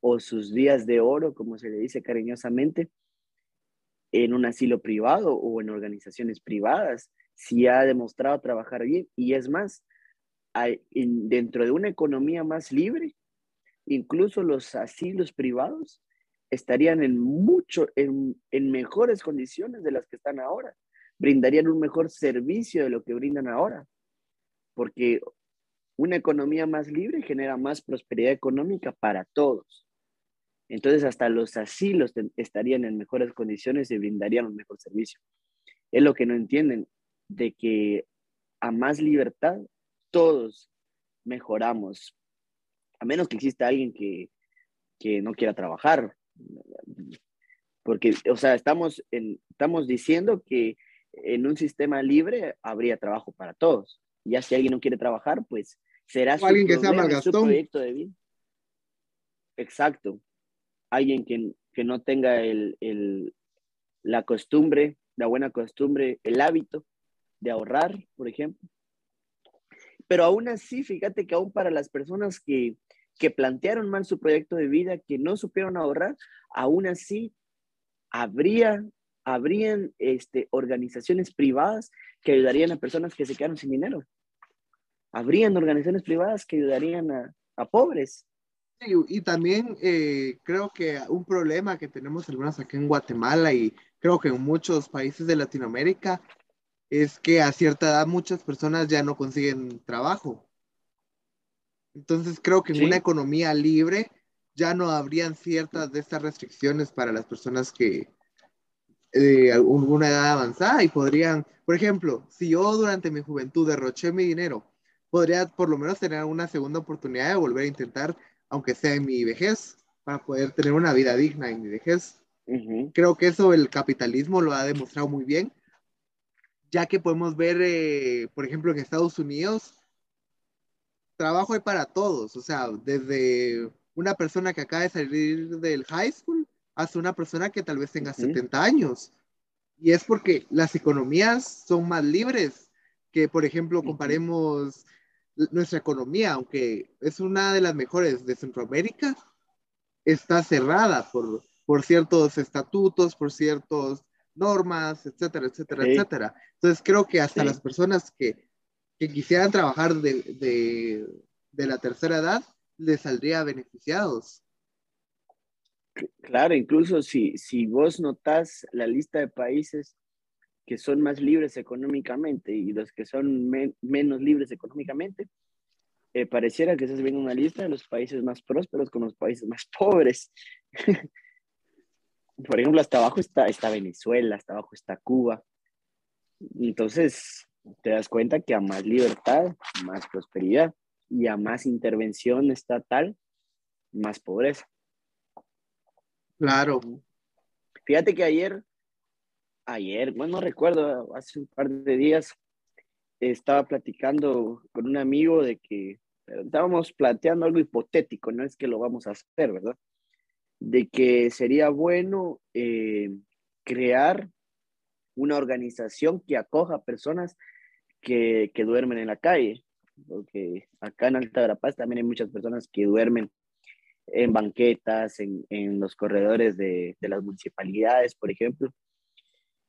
o sus días de oro, como se le dice cariñosamente, en un asilo privado o en organizaciones privadas, si ha demostrado trabajar bien. Y es más, dentro de una economía más libre, incluso los asilos privados estarían en mucho, en, en mejores condiciones de las que están ahora, brindarían un mejor servicio de lo que brindan ahora, porque una economía más libre genera más prosperidad económica para todos. Entonces hasta los asilos estarían en mejores condiciones y brindarían un mejor servicio. Es lo que no entienden, de que a más libertad todos mejoramos, a menos que exista alguien que, no quiera trabajar. Porque, o sea, estamos, estamos diciendo que en un sistema libre habría trabajo para todos. Ya si alguien no quiere trabajar, pues será su, alguien que sea su proyecto de vida. Exacto alguien que, no tenga el, la costumbre, la buena costumbre, el hábito de ahorrar, por ejemplo. Pero aún así, fíjate que aún para las personas que, plantearon mal su proyecto de vida, que no supieron ahorrar, aún así habría, habrían este, organizaciones privadas que ayudarían a personas que se quedaron sin dinero. Habrían organizaciones privadas que ayudarían a, a pobres y también eh, creo que un problema que tenemos algunas aquí en Guatemala y creo que en muchos países de Latinoamérica es que a cierta edad muchas personas ya no consiguen trabajo. Entonces creo que en Sí. una economía libre ya no habrían ciertas de estas restricciones para las personas que de alguna edad avanzada y podrían, por ejemplo, si yo durante mi juventud derroché mi dinero, podría por lo menos tener una segunda oportunidad de volver a intentar, aunque sea en mi vejez, para poder tener una vida digna en mi vejez. Ujú. Creo que eso el capitalismo lo ha demostrado muy bien, ya que podemos ver, eh, por ejemplo, en Estados Unidos, trabajo hay para todos, o sea, desde una persona que acaba de salir del high school hasta una persona que tal vez tenga Ujú. 70 años. Y es porque las economías son más libres que, por ejemplo, comparemos nuestra economía, aunque es una de las mejores de Centroamérica, está cerrada por, por ciertos estatutos, por ciertas normas, etcétera, etcétera, Sí. etcétera. Entonces creo que hasta Sí. las personas que, que quisieran trabajar de, de, de la tercera edad les saldría beneficiados. Claro, incluso si, si vos notás la lista de países que son más libres económicamente y los que son men- menos libres económicamente, eh, pareciera que estás viendo una lista de los países más prósperos con los países más pobres. Por ejemplo, hasta abajo está Venezuela, hasta abajo está Cuba. Entonces, te das cuenta que a más libertad, más prosperidad y a más intervención estatal, más pobreza. Claro, Fíjate que ayer, ayer, bueno, no recuerdo, hace un par de días, estaba platicando con un amigo de que estábamos planteando algo hipotético, no es que lo vamos a hacer, ¿verdad? De que sería bueno eh, crear una organización que acoja personas que, que duermen en la calle, porque acá en Alta Verapaz también hay muchas personas que duermen en banquetas, en, en los corredores de, de las municipalidades, por ejemplo.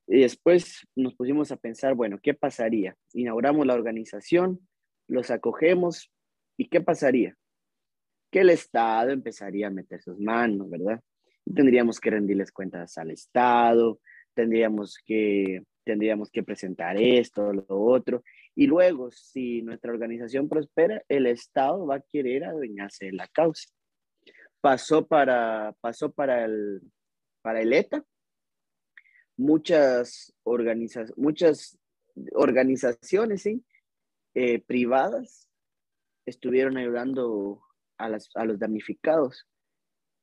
Y después nos pusimos a pensar, bueno, ¿qué pasaría? Inauguramos la organización, los acogemos, ¿y qué pasaría? Que el Estado empezaría a meter sus manos, ¿verdad? Y tendríamos que rendirles cuentas al Estado, tendríamos que, tendríamos que presentar esto, lo otro, y luego, si nuestra organización prospera, el Estado va a querer adueñarse de la causa. Pasó para, pasó para el, para el ETA, muchas, organiza muchas organizaciones ¿sí? eh, privadas estuvieron ayudando a, las, a, los damnificados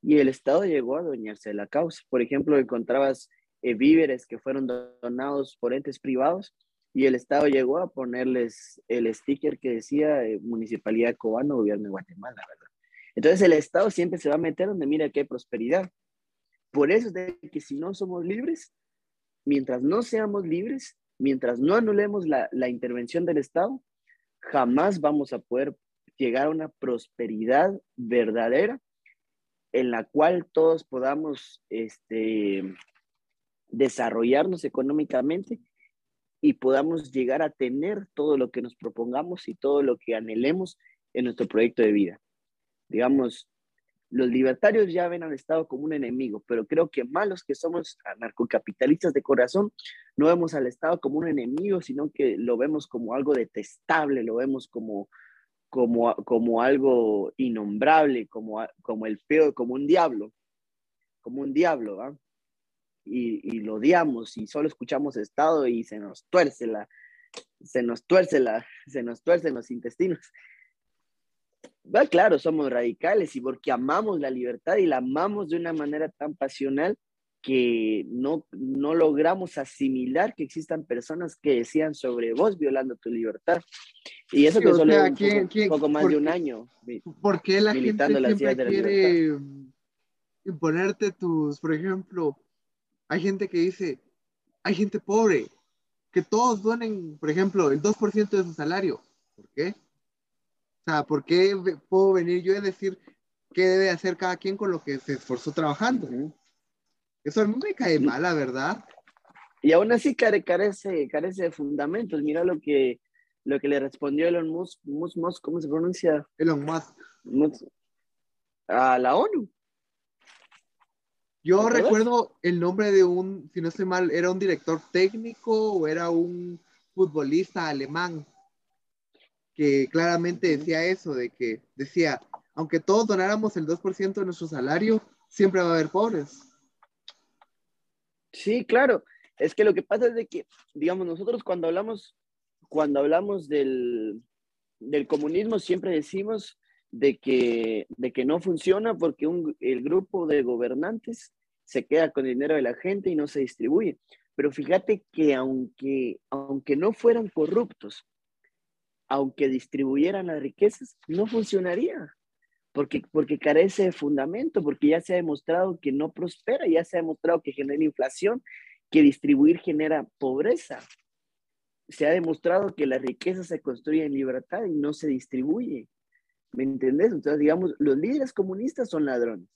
y el Estado llegó a adueñarse de la causa. Por ejemplo, encontrabas eh, víveres que fueron donados por entes privados y el Estado llegó a ponerles el sticker que decía eh, Municipalidad Cobano, Gobierno de Guatemala, ¿verdad? Entonces el Estado siempre se va a meter donde mira que hay prosperidad. Por eso es de que si no somos libres, mientras no seamos libres, mientras no anulemos la, intervención del Estado, jamás vamos a poder llegar a una prosperidad verdadera en la cual todos podamos este, desarrollarnos económicamente y podamos llegar a tener todo lo que nos propongamos y todo lo que anhelemos en nuestro proyecto de vida. Digamos, los libertarios ya ven al Estado como un enemigo, pero creo que malos que somos anarcocapitalistas de corazón, no vemos al Estado como un enemigo, sino que lo vemos como algo detestable, lo vemos como, como, como algo innombrable, como, como el feo, como un diablo, como un diablo, ¿ah? y, lo odiamos y solo escuchamos Estado y se nos tuerce la, se nos tuerce la, se nos tuercen los intestinos. Va, claro, somos radicales y porque amamos la libertad y la amamos de una manera tan pasional que no, no logramos asimilar que existan personas que decían sobre vos violando tu libertad. Y eso Sí, que solo sea, un ¿quién- poco, quién- poco más por de un año. ¿Por qué la gente siempre la quiere imponerte tus, por ejemplo, hay gente que dice, hay gente pobre, que todos donen, por ejemplo, el 2% de su salario. ¿Por qué? O sea, ¿por qué puedo venir yo a decir qué debe hacer cada quien con lo que se esforzó trabajando? Eso a mí me cae mal, la verdad. Y aún así care- carece, carece de fundamentos. Mira lo que, lo que le respondió Elon Musk, Musk, Musk, ¿cómo se pronuncia? Elon Musk. Musk, a la ONU. Yo recuerdo el nombre de un, si no estoy mal, era un director técnico o era un futbolista alemán. Que claramente decía eso, de que decía, aunque todos donáramos el 2% de nuestro salario, siempre va a haber pobres. Sí, claro. Es que lo que pasa es de que, digamos, nosotros cuando hablamos, cuando hablamos del, del comunismo, siempre decimos de que, de que no funciona porque un, el grupo de gobernantes se queda con el dinero de la gente y no se distribuye. Pero fíjate que aunque, aunque no fueran corruptos, aunque distribuyeran las riquezas, no funcionaría, porque, porque carece de fundamento, porque ya se ha demostrado que no prospera, ya se ha demostrado que genera inflación, que distribuir genera pobreza. Se ha demostrado que la riqueza se construye en libertad y no se distribuye. ¿Me entendés? Entonces, digamos, los líderes comunistas son ladrones,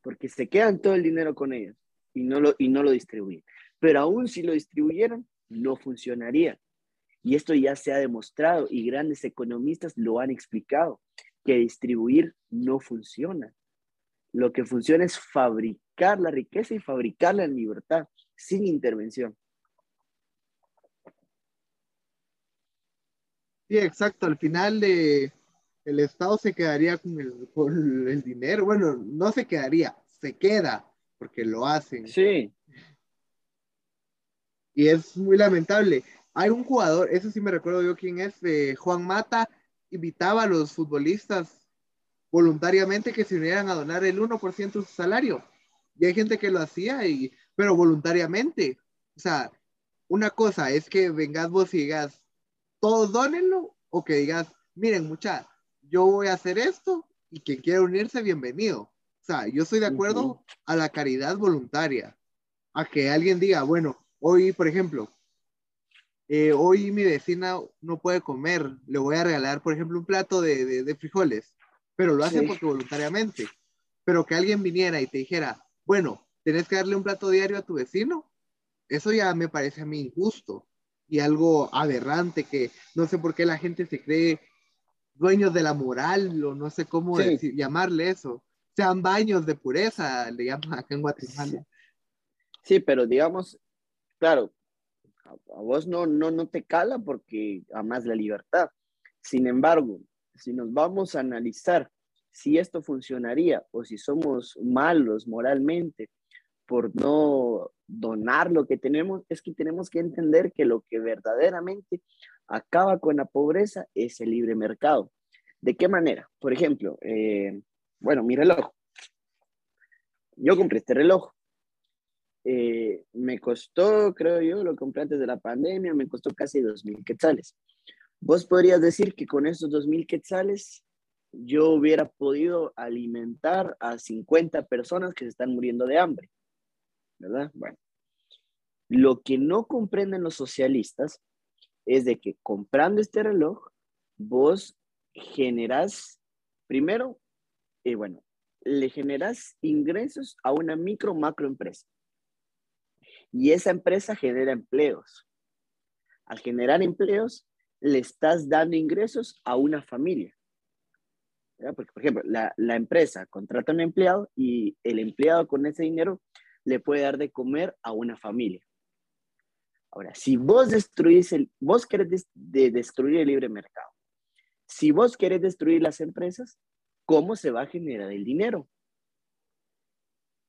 porque se quedan todo el dinero con ellos y no lo, y no lo distribuyen. Pero aún si lo distribuyeran, no funcionaría. Y esto ya se ha demostrado y grandes economistas lo han explicado, que distribuir no funciona. Lo que funciona es fabricar la riqueza y fabricarla en libertad, sin intervención. Sí, exacto. Al final de, el Estado se quedaría con el, dinero. Bueno, no se quedaría, se queda, porque lo hacen. Sí. Y es muy lamentable. Hay un jugador, eso sí me recuerdo yo quién es, eh, Juan Mata, invitaba a los futbolistas voluntariamente que se unieran a donar el 1% de su salario. Y hay gente que lo hacía, y, pero voluntariamente. O sea, una cosa es que vengas vos y digas, todos donenlo, o que digas, miren, mucha, yo voy a hacer esto y quien quiera unirse, bienvenido. O sea, yo estoy de acuerdo a la caridad voluntaria, a que alguien diga, bueno, hoy, por ejemplo, eh, hoy mi vecina no puede comer, le voy a regalar, por ejemplo, un plato de, de, frijoles, pero lo hace porque voluntariamente. Pero que alguien viniera y te dijera, bueno, tenés que darle un plato diario a tu vecino, eso ya me parece a mí injusto y algo aberrante que no sé por qué la gente se cree dueños de la moral, o no sé cómo decir, llamarle eso. Sean baños de pureza, le llaman acá en Guatemala. Sí, pero digamos, claro, a, vos no, no, no te cala porque amas la libertad. Sin embargo, si nos vamos a analizar si esto funcionaría o si somos malos moralmente por no donar lo que tenemos, es que tenemos que entender que lo que verdaderamente acaba con la pobreza es el libre mercado. ¿De qué manera? Por ejemplo, eh, bueno, mi reloj. Yo compré este reloj. Eh, me costó, creo yo, lo compré antes de la pandemia, me costó casi dos mil quetzales. Vos podrías decir que con esos dos mil quetzales yo hubiera podido alimentar a 50 personas que se están muriendo de hambre. ¿Verdad? Bueno. Lo que no comprenden los socialistas es de que comprando este reloj, vos generas, primero, eh, bueno, le generas ingresos a una micro, macro empresa. Y esa empresa genera empleos. Al generar empleos, le estás dando ingresos a una familia. Por ejemplo, la, empresa contrata a un empleado y el empleado con ese dinero le puede dar de comer a una familia. Ahora, si vos destruís el, vos querés destruir el libre mercado, si vos querés destruir las empresas, ¿cómo se va a generar el dinero?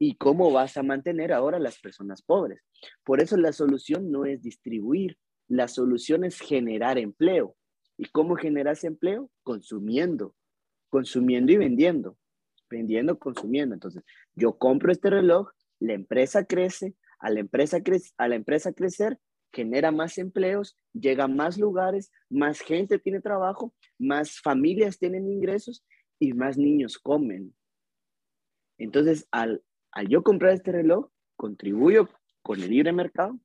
¿Y cómo vas a mantener ahora las personas pobres? Por eso la solución no es distribuir, la solución es generar empleo. ¿Y cómo generas empleo? Consumiendo, consumiendo y vendiendo, vendiendo, consumiendo. Entonces, yo compro este reloj, la empresa crece, a la empresa, a la empresa crecer, genera más empleos, llega a más lugares, más gente tiene trabajo, más familias tienen ingresos y más niños comen. Entonces, al, yo comprar este reloj, contribuyo con el libre mercado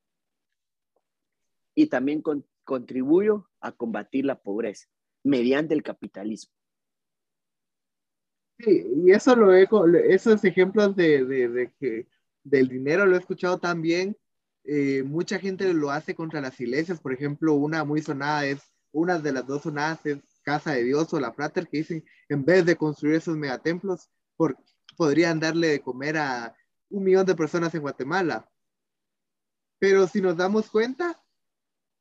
y también contribuyo a combatir la pobreza mediante el capitalismo. Sí, y eso lo he, esos ejemplos de, de que del dinero lo he escuchado también eh, mucha gente lo hace contra las iglesias, por ejemplo, una muy sonada es, una de las dos sonadas es Casa de Dios o La Frater, que dicen, en vez de construir esos megatemplos, por, podrían darle de comer a un millón de personas en Guatemala. Pero si nos damos cuenta,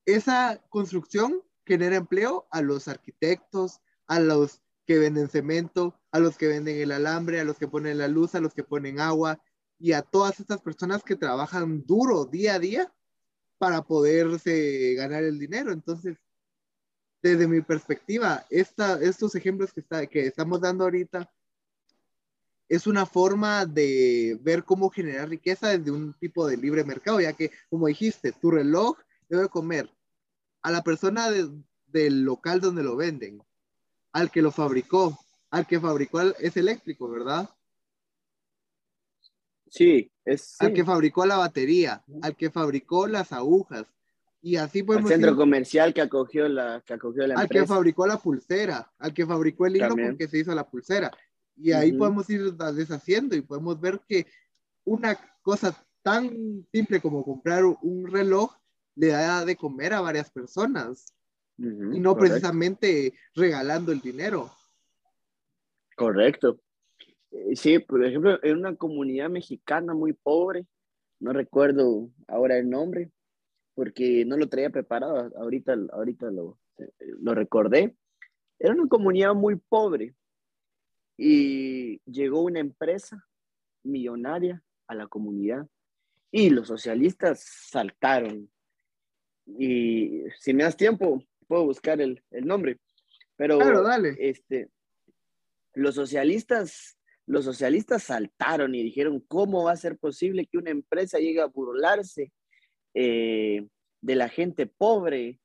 esa construcción genera empleo a los arquitectos, a los que venden cemento, a los que venden el alambre, a los que ponen la luz, a los que ponen agua y a todas estas personas que trabajan duro día a día para poderse ganar el dinero. Entonces, desde mi perspectiva, estos ejemplos que, que estamos dando ahorita es una forma de ver cómo generar riqueza desde un tipo de libre mercado, ya que, como dijiste, tu reloj debe comer a la persona del local donde lo venden, al que lo fabricó, al que fabricó es eléctrico, ¿verdad? Sí, es. Al que fabricó la batería, al que fabricó las agujas. Y así podemos. El centro comercial que acogió la, que acogió la Al que fabricó la pulsera, al que fabricó el hilo con que se hizo la pulsera. Y ahí podemos ir deshaciendo y podemos ver que una cosa tan simple como comprar un reloj le da de comer a varias personas. y no precisamente regalando el dinero. Correcto. Eh, sí, por ejemplo, en una comunidad mexicana muy pobre, no recuerdo ahora el nombre, porque no lo traía preparado, ahorita, ahorita lo, eh, lo recordé. Era una comunidad muy pobre y llegó una empresa millonaria a la comunidad y los socialistas saltaron. Y si me das tiempo, puedo buscar el, el nombre. Pero dale. Este, los socialistas, los socialistas saltaron y dijeron, ¿cómo va a ser posible que una empresa llegue a burlarse eh, de la gente pobre,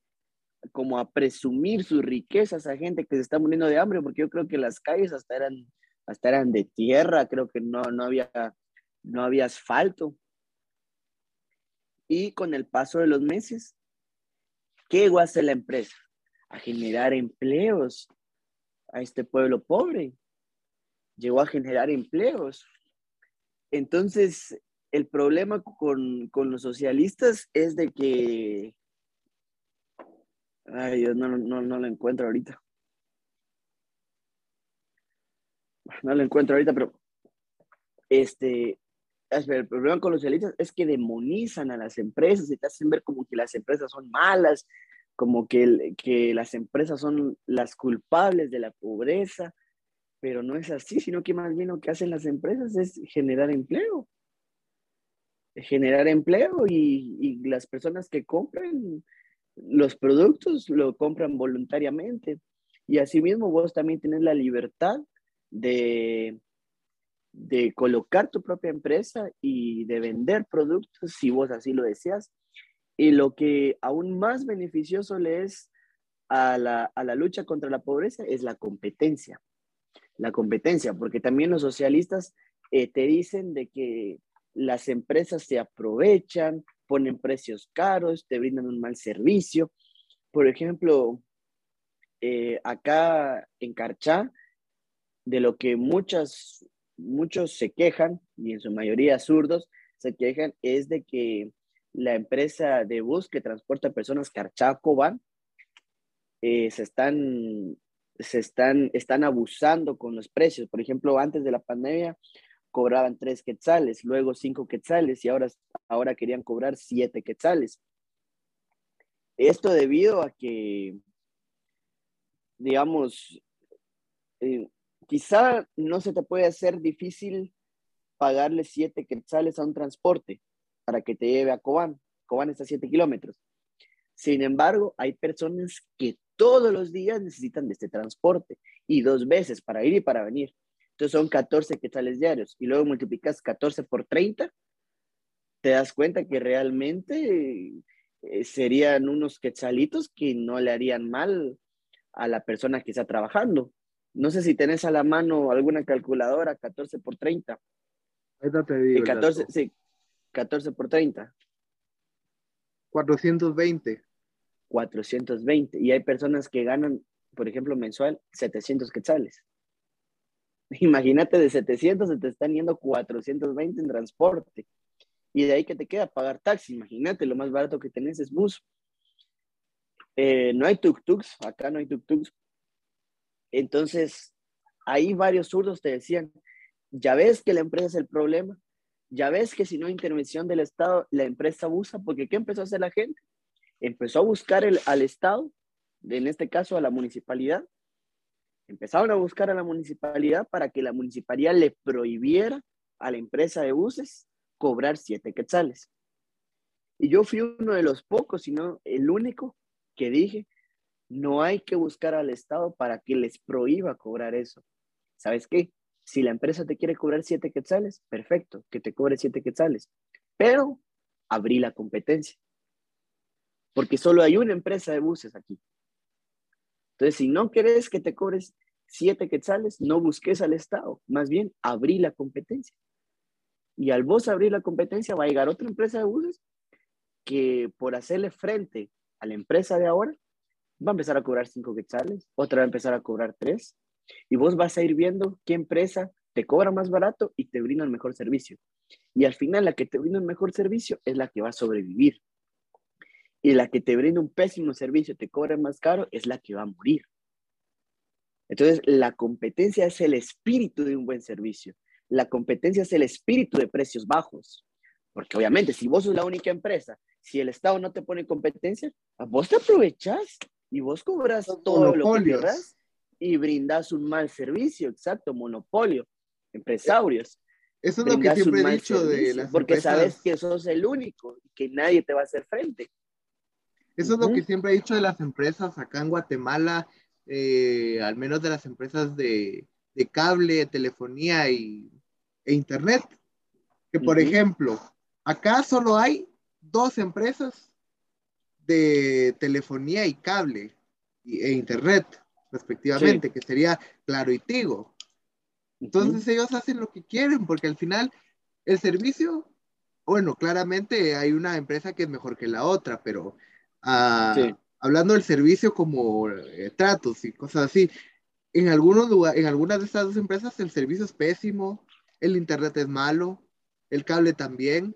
como a presumir sus riquezas a gente que se está muriendo de hambre? Porque yo creo que las calles hasta eran, hasta eran de tierra, creo que no, no, había, no había asfalto. Y con el paso de los meses, ¿qué hacer la empresa? A generar empleos a este pueblo pobre llegó a generar empleos. Entonces, el problema con, los socialistas es de que... Ay, Dios, no, no, lo encuentro ahorita. No lo encuentro ahorita, pero este, el problema con los socialistas es que demonizan a las empresas y te hacen ver como que las empresas son malas, como que, que las empresas son las culpables de la pobreza, pero no es así, sino que más bien lo que hacen las empresas es generar empleo. Generar empleo y, las personas que compran los productos lo compran voluntariamente. Y asimismo vos también tienes la libertad de, de colocar tu propia empresa y de vender productos si vos así lo deseas. Y lo que aún más beneficioso le es a la, a la lucha contra la pobreza es la competencia la competencia, porque también los socialistas eh, te dicen de que las empresas se aprovechan, ponen precios caros, te brindan un mal servicio. Por ejemplo, eh, acá en Carchá, de lo que muchas, muchos se quejan, y en su mayoría zurdos, se quejan, es de que la empresa de bus que transporta personas Carchá-Cobán eh, se están se están, están abusando con los precios. Por ejemplo, antes de la pandemia cobraban tres quetzales, luego cinco quetzales y ahora, ahora querían cobrar siete quetzales. Esto debido a que, digamos, eh, quizá no se te puede hacer difícil pagarle siete quetzales a un transporte para que te lleve a Cobán. Cobán está a siete kilómetros. Sin embargo, hay personas que todos los días necesitan de este transporte y dos veces para ir y para venir. Entonces son 14 quetzales diarios y luego multiplicas 14 por 30, te das cuenta que realmente eh, serían unos quetzalitos que no le harían mal a la persona que está trabajando. No sé si tenés a la mano alguna calculadora, 14 por 30. Ahorita te digo. 14, sí, 14 por 30. 420. 420. Y hay personas que ganan, por ejemplo, mensual 700 quetzales. Imagínate, de 700 se te están yendo 420 en transporte. Y de ahí que te queda pagar taxi. Imagínate, lo más barato que tenés es bus. Eh, no hay tuk-tuks, acá no hay tuk-tuks. Entonces, ahí varios zurdos te decían, ya ves que la empresa es el problema, ya ves que si no hay intervención del Estado, la empresa abusa, porque ¿qué empezó a hacer la gente? empezó a buscar al Estado en este caso a la municipalidad, empezaron a buscar a la municipalidad para que la municipalidad le prohibiera a la empresa de buses cobrar siete quetzales. Y yo fui uno de los pocos, sino el único que dije, no hay que buscar al Estado para que les prohíba cobrar eso. ¿Sabes qué? Si la empresa te quiere cobrar siete quetzales, perfecto, que te cobre siete quetzales. Pero abrí la competencia. Porque solo hay una empresa de buses aquí. Entonces, si no querés que te cobres siete quetzales, no busques al Estado. Más bien, abrí la competencia. Y al vos abrir la competencia, va a llegar otra empresa de buses que por hacerle frente a la empresa de ahora, va a empezar a cobrar cinco quetzales, otra va a empezar a cobrar tres, y vos vas a ir viendo qué empresa te cobra más barato y te brinda el mejor servicio. Y al final, la que te brinda el mejor servicio es la que va a sobrevivir. Y la que te brinda un pésimo servicio, te cobra más caro, es la que va a morir. Entonces, la competencia es el espíritu de un buen servicio. La competencia es el espíritu de precios bajos. Porque obviamente, si vos sos la única empresa, si el Estado no te pone competencia, vos te aprovechas y vos cobras todo lo que quieras y brindas un mal servicio, exacto, monopolio, empresarios. Eso es lo que siempre he dicho de las Porque sabes que sos el único y que nadie te va a hacer frente. Eso es lo que siempre he dicho de las empresas acá en Guatemala, eh, al menos de las empresas de, de cable, telefonía y, e internet. Que por ejemplo, acá solo hay dos empresas de telefonía y cable e internet, respectivamente, que sería Claro y Tigo. Entonces ellos hacen lo que quieren, porque al final el servicio, bueno, claramente hay una empresa que es mejor que la otra, pero ah, hablando del servicio como eh, tratos y cosas así, en algunos en algunas de estas dos empresas el servicio es pésimo, el internet es malo, el cable también,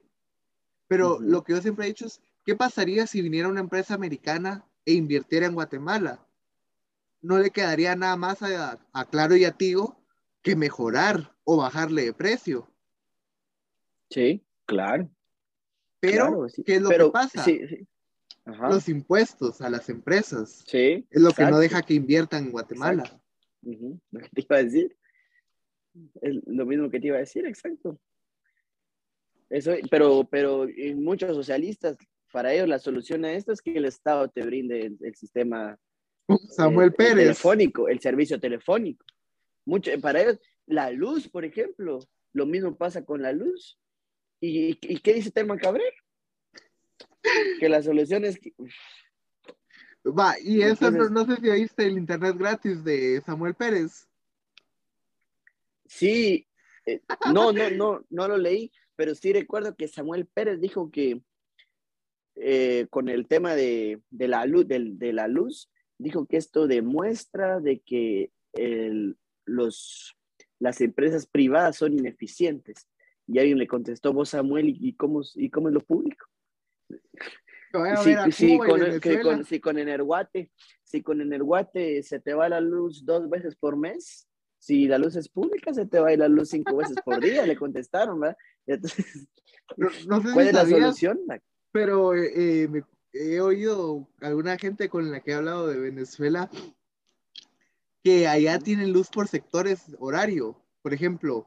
pero lo que yo siempre he dicho es, ¿qué pasaría si viniera una empresa americana e invirtiera en Guatemala? No le quedaría nada más a, Claro y a Tigo que mejorar o bajarle de precio. Sí, claro. Pero, ¿qué es lo que pasa? Los impuestos a las empresas. Sí, es lo que no deja que inviertan en Guatemala. Lo que te iba a decir. Es lo mismo que te iba a decir, exacto. Eso, pero, pero muchos socialistas, para ellos la solución a esto es que el Estado te brinde el, sistema Samuel Pérez. telefónico, el servicio telefónico. Mucho, para ellos, la luz, por ejemplo, lo mismo pasa con la luz. ¿Y, qué dice Telma Cabrera? Que la solución es que... Va, y eso no, sé si oíste el internet gratis de Samuel Pérez. Sí, eh, no, no, no, no lo leí, pero sí recuerdo que Samuel Pérez dijo que eh, con el tema de, la luz, de, la luz, dijo que esto demuestra de que los, las empresas privadas son ineficientes. Y alguien le contestó, vos Samuel, ¿y cómo, y cómo es lo público? Si, con, si con Energuate, si con Energuate se te va la luz dos veces por mes, si la luz es pública, se te va a ir la luz cinco veces por día, le contestaron, ¿verdad? Entonces, no, sé ¿cuál es la solución? Pero eh, eh, he oído alguna gente con la que he hablado de Venezuela que allá tienen luz por sectores horario. Por ejemplo,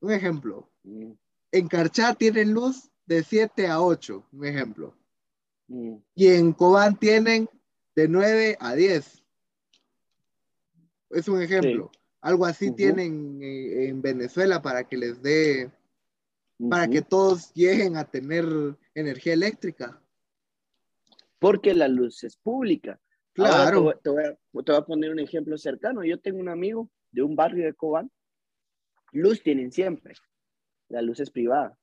un ejemplo, mm. en Carchá tienen luz de 7 a 8, un ejemplo. Mm. Y en Cobán tienen de 9 a 10. Es un ejemplo. Algo así tienen en Venezuela para que les dé, para que todos lleguen a tener energía eléctrica. Porque la luz es pública. Claro. te, voy a, poner un ejemplo cercano. Yo tengo un amigo de un barrio de Cobán. Luz tienen siempre. La luz es privada,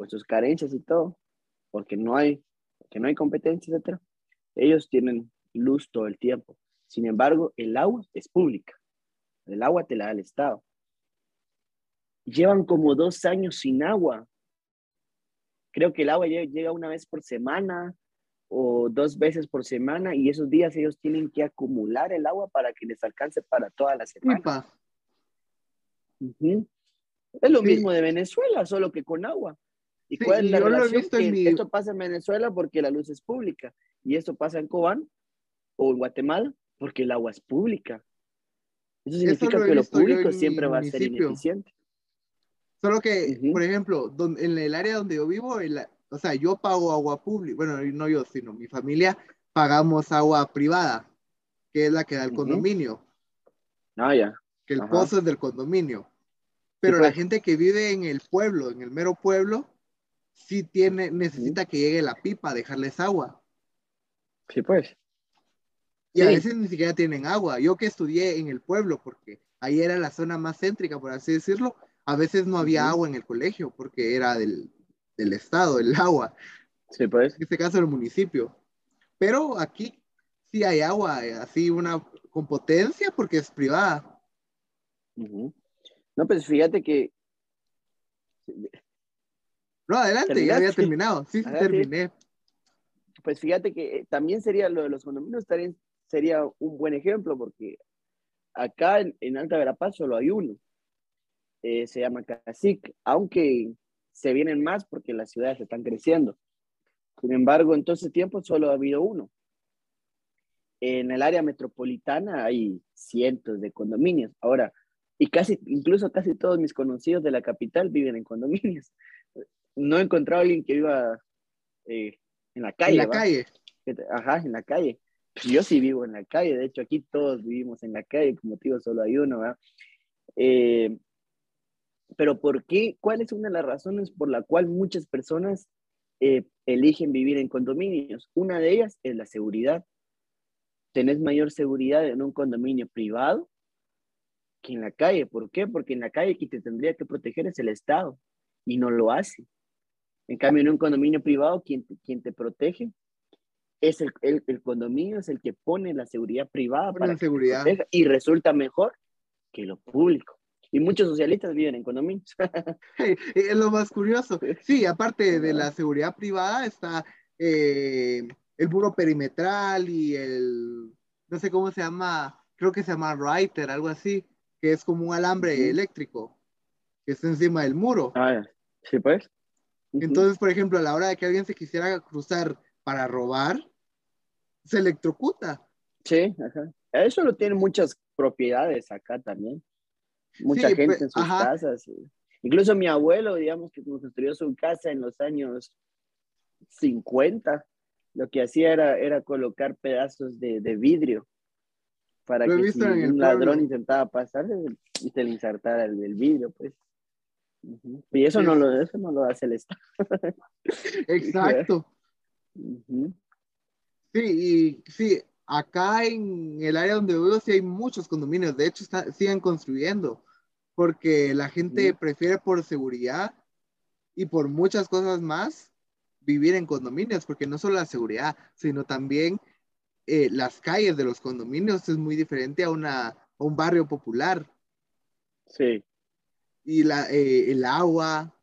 con sus carencias y todo, porque no hay, porque no hay competencia, etc. Ellos tienen luz todo el tiempo. Sin embargo, el agua es pública. El agua te la da el Estado. Llevan como dos años sin agua. Creo que el agua llega una vez por semana o dos veces por semana y esos días ellos tienen que acumular el agua para que les alcance para toda la semana. Es lo mismo de Venezuela, solo que con agua. ¿Y cuál es la relación? Que Esto pasa en Venezuela porque la luz es pública y esto pasa en Cobán o en Guatemala, porque el agua es pública. Eso significa que lo público siempre va a ser ineficiente. Solo que, por ejemplo, en el área donde yo vivo, o sea, yo pago agua pública, bueno, no yo, sino mi familia, pagamos agua privada, que es la que da el condominio. Ah, ya. Que el pozo es del condominio. Pero la gente que vive en el pueblo, en el mero pueblo, sí tiene, necesita que llegue la pipa a dejarles agua. Sí, pues. Y a veces ni siquiera tienen agua. Yo que estudié en el pueblo, porque ahí era la zona más céntrica, por así decirlo, a veces no había agua en el colegio porque era del, del estado, el agua. Sí, pues. En este caso, el municipio. Pero aquí sí hay agua, eh, así una con potencia porque es privada. No, pues fíjate que. No, adelante, ya había terminado. Sí, terminé. Pues fíjate que también sería lo de los condominios, también sería un buen ejemplo, porque acá en, Alta Verapaz solo hay uno. Eh, se llama Cacique, aunque se vienen más porque las ciudades están creciendo. Sin embargo, en todo ese tiempo solo ha habido uno. En el área metropolitana hay cientos de condominios. Ahora, y casi, incluso casi todos mis conocidos de la capital viven en condominios. No he encontrado a alguien que viva eh, en la calle. En la calle. Ajá, en la calle. Yo sí vivo en la calle, de hecho aquí todos vivimos en la calle, como digo, solo hay uno, ¿verdad? Eh, pero ¿por qué? ¿Cuál es una de las razones por la cual muchas personas eh, eligen vivir en condominios? Una de ellas es la seguridad. Tenés mayor seguridad en un condominio privado que en la calle. ¿Por qué? Porque en la calle quien te tendría que proteger es el Estado y no lo hace. En cambio, en un condominio privado, quien quien te protege es el, el, condominio, es el que pone la seguridad privada para la seguridad. y resulta mejor que lo público. Y muchos socialistas viven en condominios. es lo más curioso. Sí, aparte de la seguridad privada está eh, el muro perimetral y el, no sé cómo se llama, creo que se llama Reiter, algo así, que es como un alambre eléctrico que está encima del muro. Ah, sí, pues. Entonces, por ejemplo, a la hora de que alguien se quisiera cruzar para robar, se electrocuta. Sí, ajá. Eso lo tiene muchas propiedades acá también. Mucha gente pues, en sus casas. Incluso mi abuelo, digamos, que construyó su casa en los años 50, lo que hacía era, era colocar pedazos de, vidrio para que si un ladrón intentaba pasar y se le insertara el, vidrio, pues. Y eso, no lo, eso no lo hace el Estado. Exacto. Sí, y sí, acá en el área donde vivo sí hay muchos condominios, de hecho siguen construyendo, porque la gente prefiere por seguridad y por muchas cosas más vivir en condominios, porque no solo la seguridad, sino también eh, las calles de los condominios es muy diferente a, una, a un barrio popular. Sí. Y la, eh, el agua,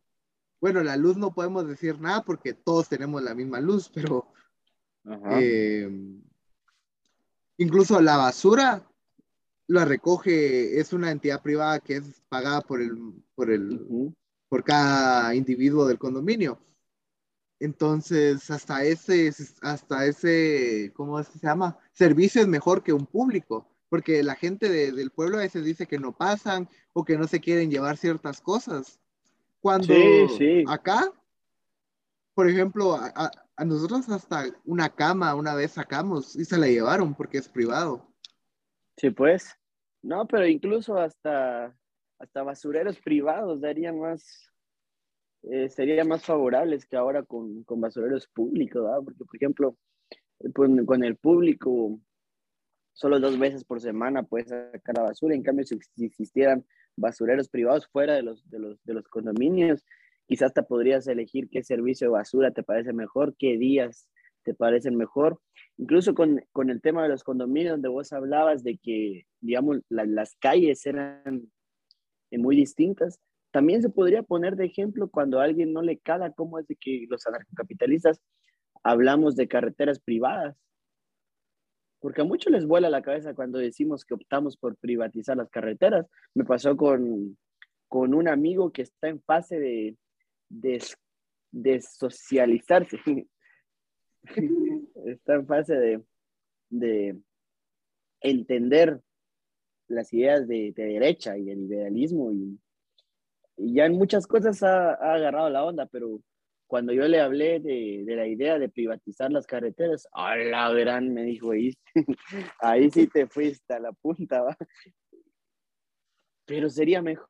bueno, la luz no podemos decir nada porque todos tenemos la misma luz, pero eh, incluso la basura la recoge, es una entidad privada que es pagada por el, por el, por cada individuo del condominio. Entonces, hasta ese, hasta ese, ¿cómo se llama? Servicio es mejor que un público, porque la gente del pueblo a veces dice que no pasan o que no se quieren llevar ciertas cosas. Cuando acá, por ejemplo, a, a nosotros hasta una cama una vez sacamos y se la llevaron porque es privado. Sí, pues. No, pero incluso hasta, hasta basureros privados darían más, eh, serían más favorables que ahora con, con basureros públicos, ¿verdad? Porque, por ejemplo, pues, con el público, solo dos veces por semana puedes sacar la basura. En cambio, si, existieran basureros privados fuera de los, de los, de los condominios, Quizás te podrías elegir qué servicio de basura te parece mejor, qué días te parecen mejor. Incluso con, con el tema de los condominios, donde vos hablabas de que, digamos, las calles eran eh, muy distintas, también se podría poner de ejemplo cuando a alguien no le cala cómo es de que los anarcocapitalistas hablamos de carreteras privadas. Porque a muchos les vuela la cabeza cuando decimos que optamos por privatizar las carreteras. Me pasó con, con un amigo que está en fase de, de, socializarse. Está en fase de, entender las ideas de, derecha y el liberalismo y, ya en muchas cosas ha, agarrado la onda, pero cuando yo le hablé de, la idea de privatizar las carreteras, a la gran me dijo, ahí, ahí sí te fuiste a la punta, ¿va? Pero sería mejor.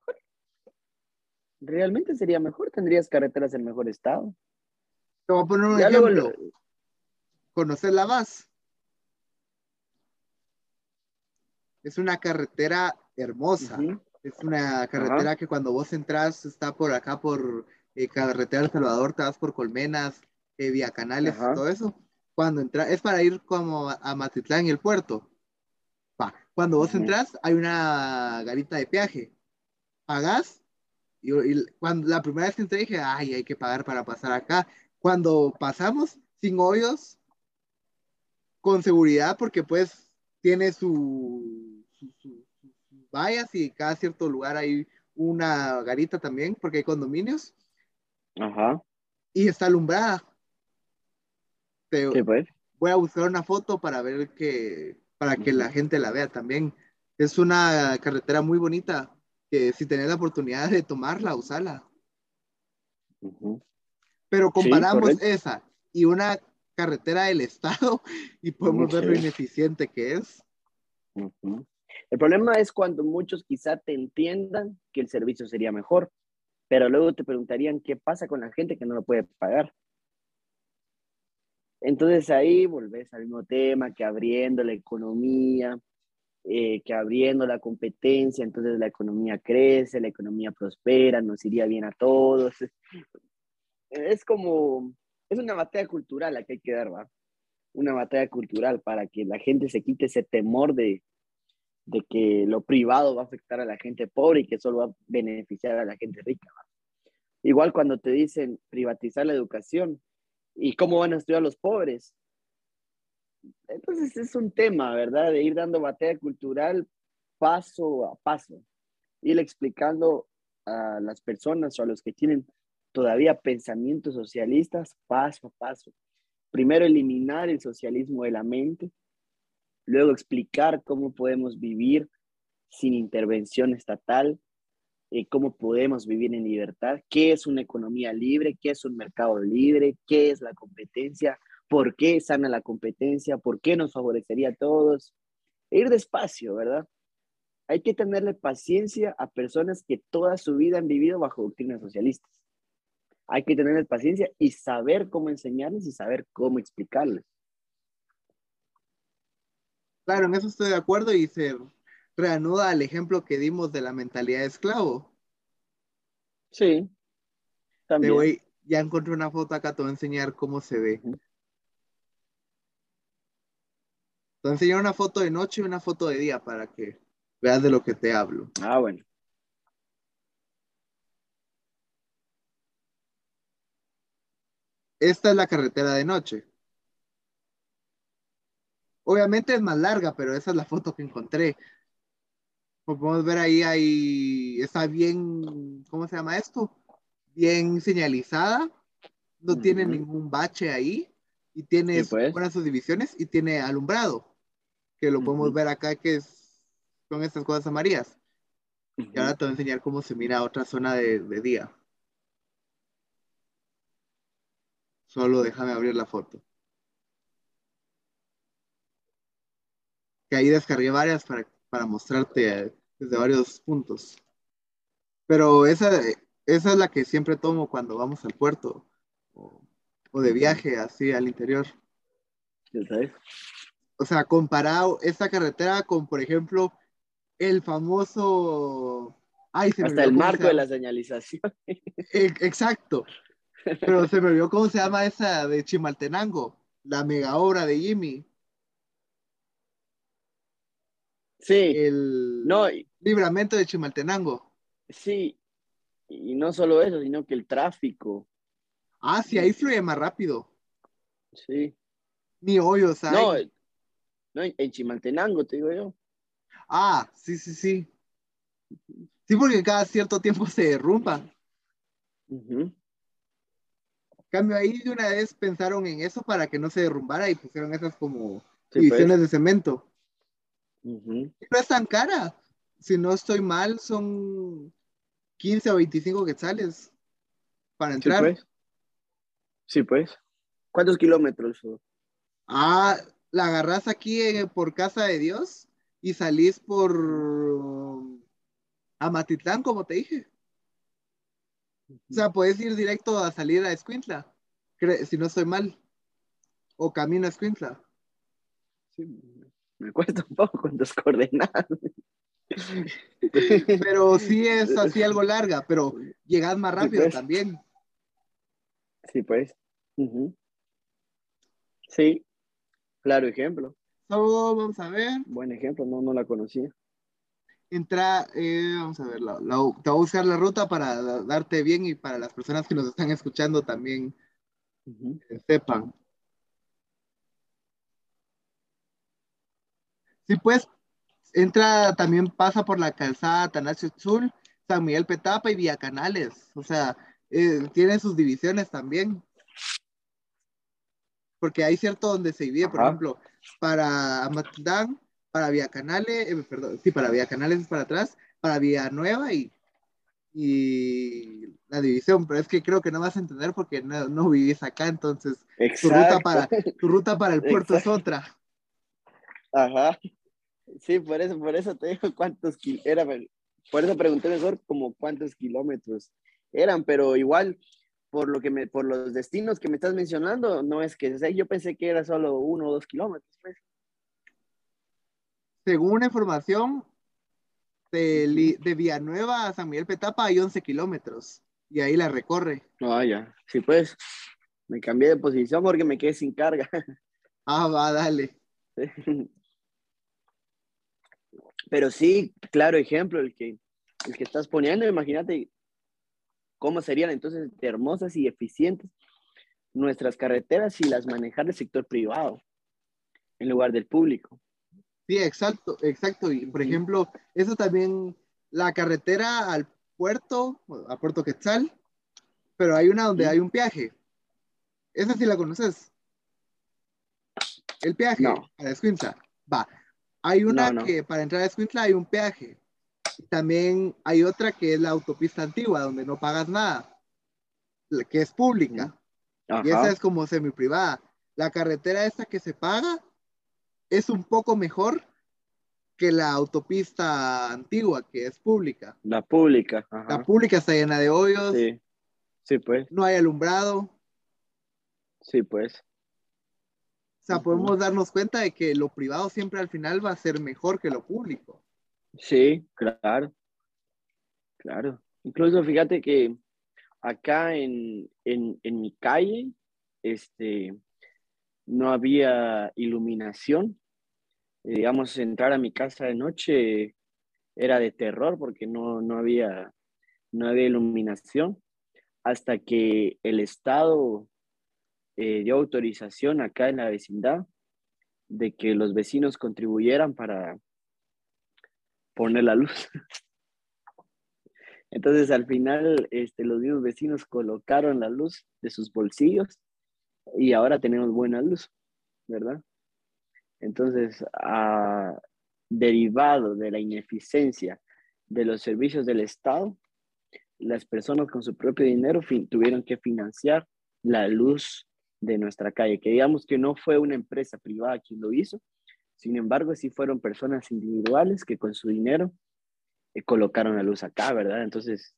Realmente sería mejor, tendrías carreteras en mejor estado. Te voy a poner un ejemplo. ¿Conoces la VAS? Es una carretera hermosa. Es una carretera que cuando vos entras está por acá por eh, Carretera del Salvador, te vas por Colmenas, eh, Vía Canales, todo eso. Cuando entras, es para ir como a Matitlán y el puerto. Cuando vos entras, hay una garita de peaje. Pagás y, cuando la primera vez que entré dije, ay, hay que pagar para pasar acá. Cuando pasamos sin hoyos, con seguridad, porque pues tiene su, su, vallas y cada cierto lugar hay una garita también, porque hay condominios. Ajá. Y está alumbrada. pues. Voy a buscar una foto para ver que, para que la gente la vea también. Es una carretera muy bonita, que si tenés la oportunidad de tomarla, usala. Pero comparamos esa y una carretera del Estado y podemos ver lo ineficiente que es. El problema es cuando muchos quizá te entiendan que el servicio sería mejor, pero luego te preguntarían qué pasa con la gente que no lo puede pagar. Entonces ahí volvés al mismo tema, que abriendo la economía, eh, que abriendo la competencia, entonces la economía crece, la economía prospera, nos iría bien a todos. Es como, es una batalla cultural la que hay que dar, ¿va? Una batalla cultural para que la gente se quite ese temor de, de que lo privado va a afectar a la gente pobre y que solo va a beneficiar a la gente rica. Igual cuando te dicen privatizar la educación, ¿Y cómo van a estudiar los pobres? Entonces es un tema, ¿verdad? De ir dando batalla cultural paso a paso. Ir explicando a las personas o a los que tienen todavía pensamientos socialistas paso a paso. Primero eliminar el socialismo de la mente, luego explicar cómo podemos vivir sin intervención estatal, eh, cómo podemos vivir en libertad, qué es una economía libre, qué es un mercado libre, qué es la competencia, por qué sana la competencia, por qué nos favorecería a todos. E ir despacio, ¿verdad? Hay que tenerle paciencia a personas que toda su vida han vivido bajo doctrinas socialistas. Hay que tenerles paciencia y saber cómo enseñarles y saber cómo explicarles. Claro, en eso estoy de acuerdo y ser reanuda al ejemplo que dimos de la mentalidad de esclavo. Sí. También. ya encontré una foto acá, te voy a enseñar cómo se ve. Te voy a enseñar una foto de noche y una foto de día para que veas de lo que te hablo. Ah, bueno. Esta es la carretera de noche. Obviamente es más larga, pero esa es la foto que encontré. Como podemos ver ahí, ahí está bien, ¿cómo se llama esto? Bien señalizada, no tiene ningún bache ahí y tiene pues. buenas subdivisiones y tiene alumbrado, que lo podemos ver acá que es, son estas cosas amarillas. Y ahora te voy a enseñar cómo se mira otra zona de, de día. Solo déjame abrir la foto. Que ahí descargué varias para para mostrarte desde varios puntos. Pero esa, esa es la que siempre tomo cuando vamos al puerto o, de viaje así al interior. O sea, comparado esta carretera con, por ejemplo, el famoso... Hasta el marco de la señalización. E, exacto. Pero se me olvidó cómo se llama esa de Chimaltenango, la mega obra de Jimmy. Sí. El no, libramento de Chimaltenango. Sí. Y no solo eso, sino que el tráfico. Ah, sí, ahí fluye más rápido. Sí. Ni hoyos No, no, en Chimaltenango, te digo yo. Ah, sí, sí, sí. Sí, porque cada cierto tiempo se derrumban. Cambio ahí de una vez pensaron en eso para que no se derrumbara y pusieron esas como pues. divisiones de cemento. No es tan cara. Si no estoy mal, son 15 o 25 quetzales para Sí, entrar. pues. Sí, pues. ¿Cuántos kilómetros? Ah, la agarrás aquí en- por Casa de Dios y salís por Amatitlán, como te dije. O sea, puedes ir directo a salir a Escuintla, si no estoy mal. O camino a Escuintla. Sí, me cuesta un poco con tus coordenadas. Pero sí es así algo larga, pero llegas más rápido pues. también. Sí, pues. Sí, claro ejemplo. Vamos a ver. Buen ejemplo, no, no la conocía. Entra, eh, vamos a ver, la- la- te voy a buscar la ruta para da- darte bien y para las personas que nos están escuchando también sepan. Sí, pues, entra, también pasa por la calzada Atanasio Tzul, San Miguel Petapa y Vía Canales. O sea, eh, tiene sus divisiones también. Porque hay cierto donde se divide, por Ajá. ejemplo, para Amatlán, para Vía Canales, eh, perdón, sí, para Vía Canales es para atrás, para Vía Nueva y, y la división, pero es que creo que no vas a entender porque no, no vivís acá, entonces tu ruta para, tu ruta para el puerto Exacto. es otra. Ajá. Sí, por eso, por eso te digo cuántos kilómetros por eso pregunté mejor como cuántos kilómetros eran, pero igual por lo que me, por los destinos que me estás mencionando, no es que, o sea, yo pensé que era solo uno o dos kilómetros, pues. Según una información, de, de Villanueva a San Miguel Petapa hay 11 kilómetros y ahí la recorre. Ah, ya, sí, pues. Me cambié de posición porque me quedé sin carga. Ah, va, dale. Pero sí, claro ejemplo el que, el que estás poniendo, imagínate cómo serían entonces de hermosas y eficientes nuestras carreteras si las manejara el sector privado en lugar del público. Sí, exacto, exacto. Y por ejemplo, eso también, la carretera al puerto, a Puerto Quetzal, pero hay una donde hay un peaje. Esa sí la conoces. El peaje No. para Escuintla. Va. Hay una No, no. que para entrar a Escuintla hay un peaje. También hay otra que es la autopista antigua, donde no pagas nada, que es pública. Y esa es como semi-privada. La carretera esta que se paga es un poco mejor que la autopista antigua, que es pública. La pública. La pública está llena de hoyos, Sí. Sí, pues. no hay alumbrado. Sí, pues. O sea, podemos darnos cuenta de que lo privado siempre al final va a ser mejor que lo público. Sí, claro. Claro. Incluso fíjate que acá en, en, en mi calle, este, no había iluminación. Eh, digamos, entrar a mi casa de noche era de terror porque no, no había, no había iluminación hasta que el Estado eh, dio autorización acá en la vecindad de que los vecinos contribuyeran para poner la luz. Entonces al final este, los mismos vecinos colocaron la luz de sus bolsillos y ahora tenemos buena luz, ¿verdad? Entonces, derivado de la ineficiencia de los servicios del Estado, las personas con su propio dinero tuvieron que financiar la luz de nuestra calle, que digamos que no fue una empresa privada quien lo hizo, sin embargo, sí fueron personas individuales que con su dinero eh, colocaron la luz acá, ¿verdad? Entonces,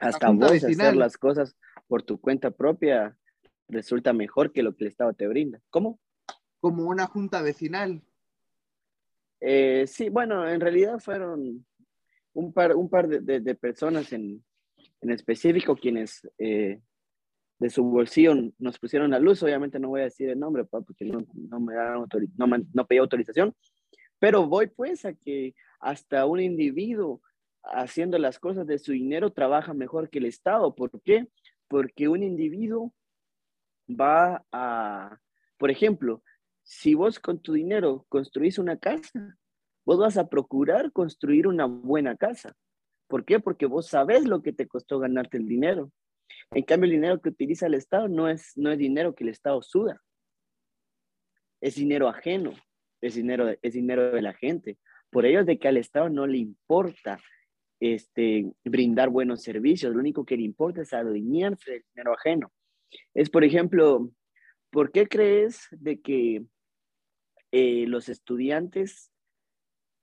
hasta vos vecinal. hacer las cosas por tu cuenta propia resulta mejor que lo que el Estado te brinda. ¿Cómo? Como una junta vecinal. Eh, sí, bueno, en realidad fueron un par, un par de, de- de personas en, en específico quienes eh, de su bolsillo nos pusieron la luz. Obviamente no voy a decir el nombre porque no, me dan no, no pedí autorización, pero voy pues a que hasta un individuo haciendo las cosas de su dinero trabaja mejor que el Estado. ¿Por qué? Porque un individuo va a, por ejemplo, si vos con tu dinero construís una casa, vos vas a procurar construir una buena casa. ¿Por qué? Porque vos sabés lo que te costó ganarte el dinero. En cambio, el dinero que utiliza el Estado no es, no es dinero que el Estado suda. Es dinero ajeno. es dinero, es dinero de la gente. Por ello es de que al Estado no le importa este, brindar buenos servicios, lo único que le importa es adueñarse del dinero ajeno. Es, por ejemplo, ¿por qué crees de que eh, los estudiantes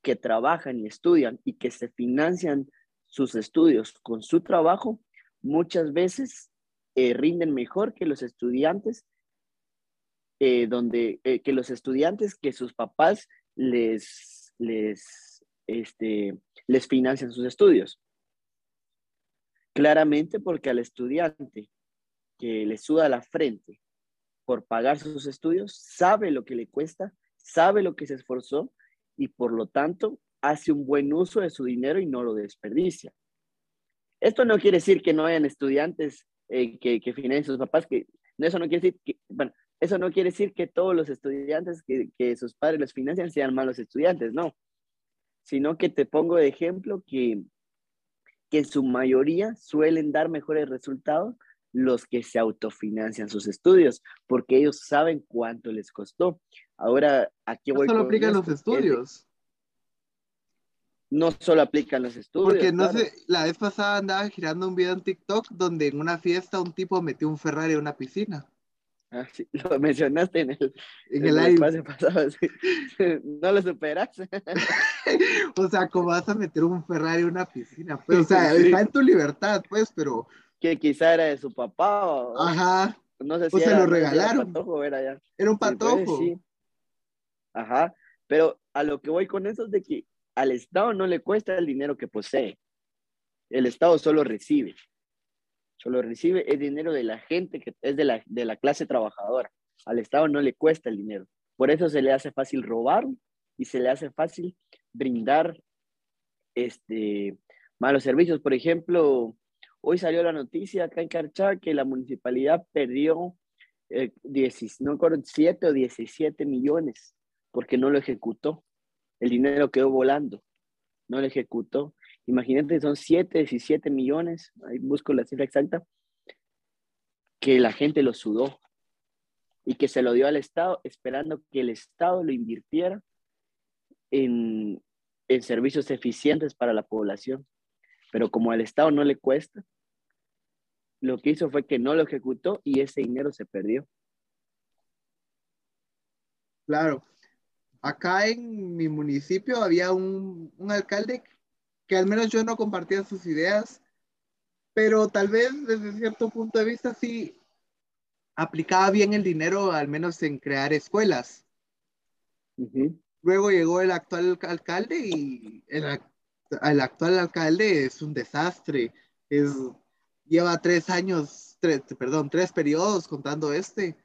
que trabajan y estudian y que se financian sus estudios con su trabajo, muchas veces eh, rinden mejor que los estudiantes eh, donde que los estudiantes que sus papás les, les, este, les financian sus estudios. Claramente porque al estudiante que le suda la frente por pagar sus estudios, sabe lo que le cuesta, sabe lo que se esforzó y por lo tanto hace un buen uso de su dinero y no lo desperdicia. Esto no quiere decir que no hayan estudiantes eh, que, que financien sus papás, que eso no quiere decir que, bueno, eso no quiere decir que todos los estudiantes que, que sus padres los financian sean malos estudiantes, no sino que te pongo de ejemplo que, que en su mayoría suelen dar mejores resultados los que se autofinancian sus estudios, porque ellos saben cuánto les costó. Ahora, aquí voy. No solo aplican los estudios. No solo aplican los estudios. Porque no sé, la vez pasada andaba girando un video en TikTok donde en una fiesta un tipo metió un Ferrari en una piscina. Ah, sí, lo mencionaste en el, en el live. pasado, No lo superas. o sea, ¿cómo vas a meter un Ferrari en una piscina? Pues, o sea, está en tu libertad, pues, pero. Que quizá era de su papá. O... Ajá. No sé si o se lo regalaron. Era, patojo, era, ya. era un pues, patojo. Sí, Ajá. Pero a lo que voy con eso es de que al Estado no le cuesta el dinero que posee. El Estado solo recibe solo recibe el dinero de la gente que es de la, de la clase trabajadora. Al Estado no le cuesta el dinero. Por eso se le hace fácil robar y se le hace fácil brindar este, malos servicios. Por ejemplo, hoy salió la noticia acá en Carchá que la municipalidad perdió eh, no recuerdo, 7 o 17 millones porque no lo ejecutó. El dinero quedó volando, no lo ejecutó. Imagínate, son 7, 17 millones, ahí busco la cifra exacta, que la gente lo sudó y que se lo dio al Estado esperando que el Estado lo invirtiera en, en servicios eficientes para la población. Pero como al Estado no le cuesta, lo que hizo fue que no lo ejecutó y ese dinero se perdió. Claro. Acá en mi municipio había un, un alcalde que al menos yo no compartía sus ideas, pero tal vez desde cierto punto de vista sí aplicaba bien el dinero, al menos en crear escuelas. Luego llegó el actual alcalde y el, actual alcalde es un desastre. Es, lleva tres años, tres, perdón, tres periodos contando este.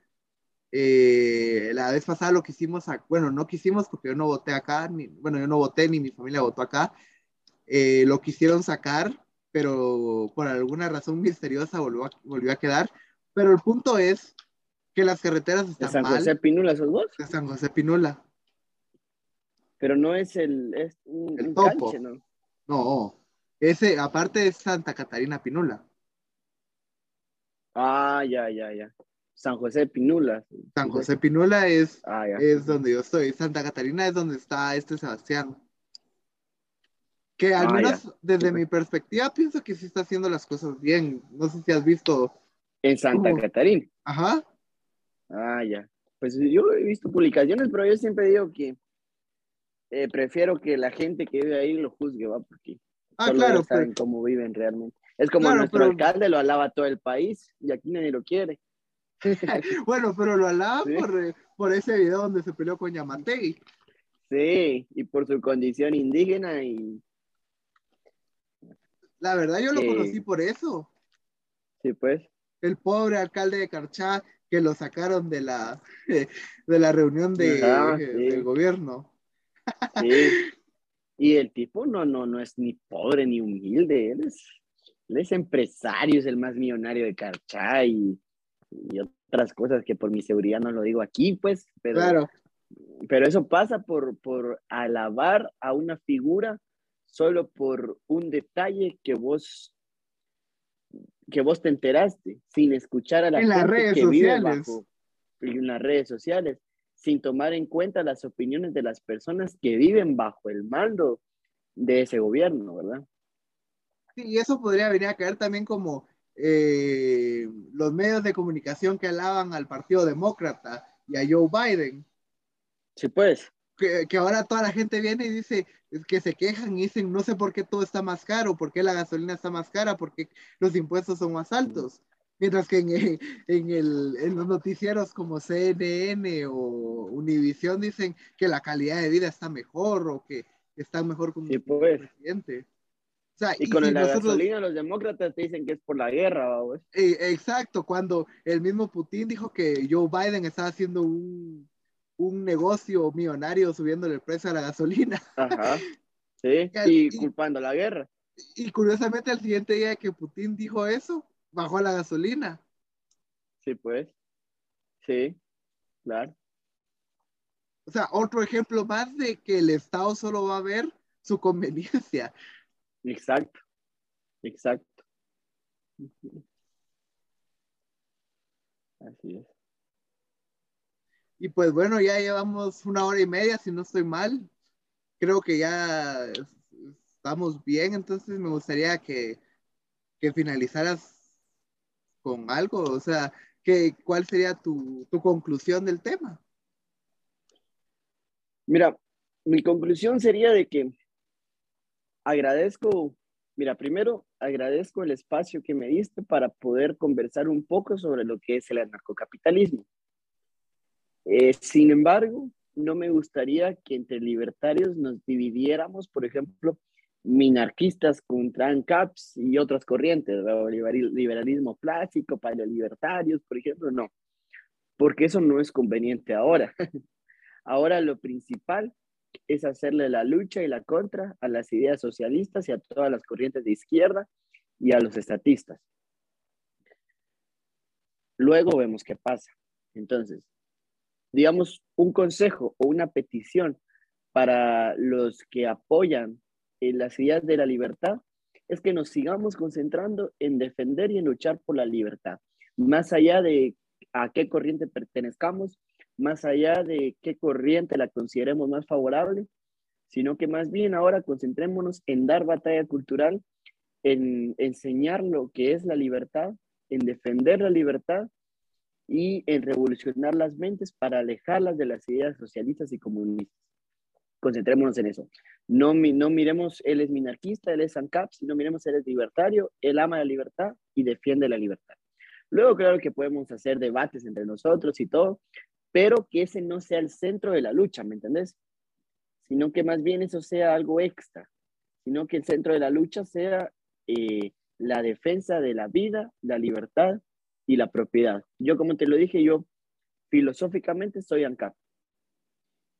Eh, la vez pasada lo que hicimos, bueno, no quisimos porque yo no voté acá, ni, bueno, yo no voté ni mi familia votó acá, eh, lo quisieron sacar, pero por alguna razón misteriosa volvió a, volvió a quedar. Pero el punto es que las carreteras están ¿De San José Pinula esos dos? De San José Pinula. Pero no es el, es el topo. ¿no? No, ese aparte es Santa Catarina Pinula. Ah, ya, ya, ya. San José Pinula. San José Pinula es, ah, es donde yo estoy. Santa Catarina es donde está este Sebastián. Que al ah, menos desde mi perspectiva pienso que sí está haciendo las cosas bien. No sé si has visto. En Santa Catarina. Ajá. Ah, ya. Pues yo he visto publicaciones, pero yo siempre digo que eh, prefiero que la gente que vive ahí lo juzgue, ¿va? Porque ah, claro, saben cómo viven realmente. Es como nuestro alcalde lo alaba todo el país y aquí nadie lo quiere. bueno, pero lo alaba por, eh, por, ese video donde se peleó con Yamatei. Sí, y por su condición indígena y la verdad yo lo conocí por eso. Sí, pues. El pobre alcalde de Carchá que lo sacaron de la, de la reunión de, del gobierno. Sí. Y el tipo no, no, no es ni pobre ni humilde, él es, él es empresario, es el más millonario de Carchá y, y, otras cosas que por mi seguridad no lo digo aquí, pues, pero, claro. pero eso pasa por, por alabar a una figura solo por un detalle que vos que vos te enteraste sin escuchar a la en gente las redes que sociales. vive bajo en las redes sociales sin tomar en cuenta las opiniones de las personas que viven bajo el mando de ese gobierno, ¿verdad? Sí, y eso podría venir a caer también como eh, los medios de comunicación que alaban al Partido Demócrata y a Joe Biden. Sí, pues. Que, que, ahora toda la gente viene y dice que se quejan y dicen no sé por qué todo está más caro, por qué la gasolina está más cara, por qué los impuestos son más altos. Mientras que en, en, el, en los noticieros como CNN o Univision dicen que la calidad de vida está mejor o que están mejor con sí, pues. el presidente. O sea, y, con si la nosotros... gasolina los demócratas te dicen que es por la guerra, ¿verdad? Eh, exacto, cuando el mismo Putin dijo que Joe Biden estaba haciendo un, un negocio millonario subiendo el precio a la gasolina. Ajá. Sí, y, y culpando la guerra. Y curiosamente el siguiente día que Putin dijo eso, bajó la gasolina. Sí, pues. Sí, claro. O sea, otro ejemplo más de que el Estado solo va a ver su conveniencia. Exacto, exacto. Así es. Y pues bueno, ya llevamos una hora y media, si no estoy mal. Creo que ya estamos bien, entonces me gustaría que, que finalizaras con algo, o sea, que, ¿cuál sería tu, tu conclusión del tema? Mira, mi conclusión sería de que agradezco, mira, primero agradezco el espacio que me diste para poder conversar un poco sobre lo que es el anarcocapitalismo. Eh, sin embargo, no me gustaría que entre libertarios nos dividiéramos, por ejemplo, minarquistas contra ANCAPs y otras corrientes, liberalismo clásico, paleolibertarios, por ejemplo, no, porque eso no es conveniente ahora. ahora lo principal es hacerle la lucha y la contra a las ideas socialistas y a todas las corrientes de izquierda y a los estatistas. Luego vemos qué pasa. Entonces, digamos, un consejo o una petición para los que apoyan en las ideas de la libertad es que nos sigamos concentrando en defender y en luchar por la libertad, más allá de a qué corriente pertenezcamos, más allá de qué corriente la consideremos más favorable, sino que más bien ahora concentrémonos en dar batalla cultural, en enseñar lo que es la libertad, en defender la libertad y en revolucionar las mentes para alejarlas de las ideas socialistas y comunistas concentrémonos en eso. No, no miremos, él es minarquista, él es ANCAP, sino miremos, él es libertario, él ama la libertad y defiende la libertad. Luego, claro que podemos hacer debates entre nosotros y todo, pero que ese no sea el centro de la lucha, ¿me entendés? Sino que más bien eso sea algo extra, sino que el centro de la lucha sea eh, la defensa de la vida, la libertad y la propiedad. Yo, como te lo dije, yo filosóficamente soy ANCAP.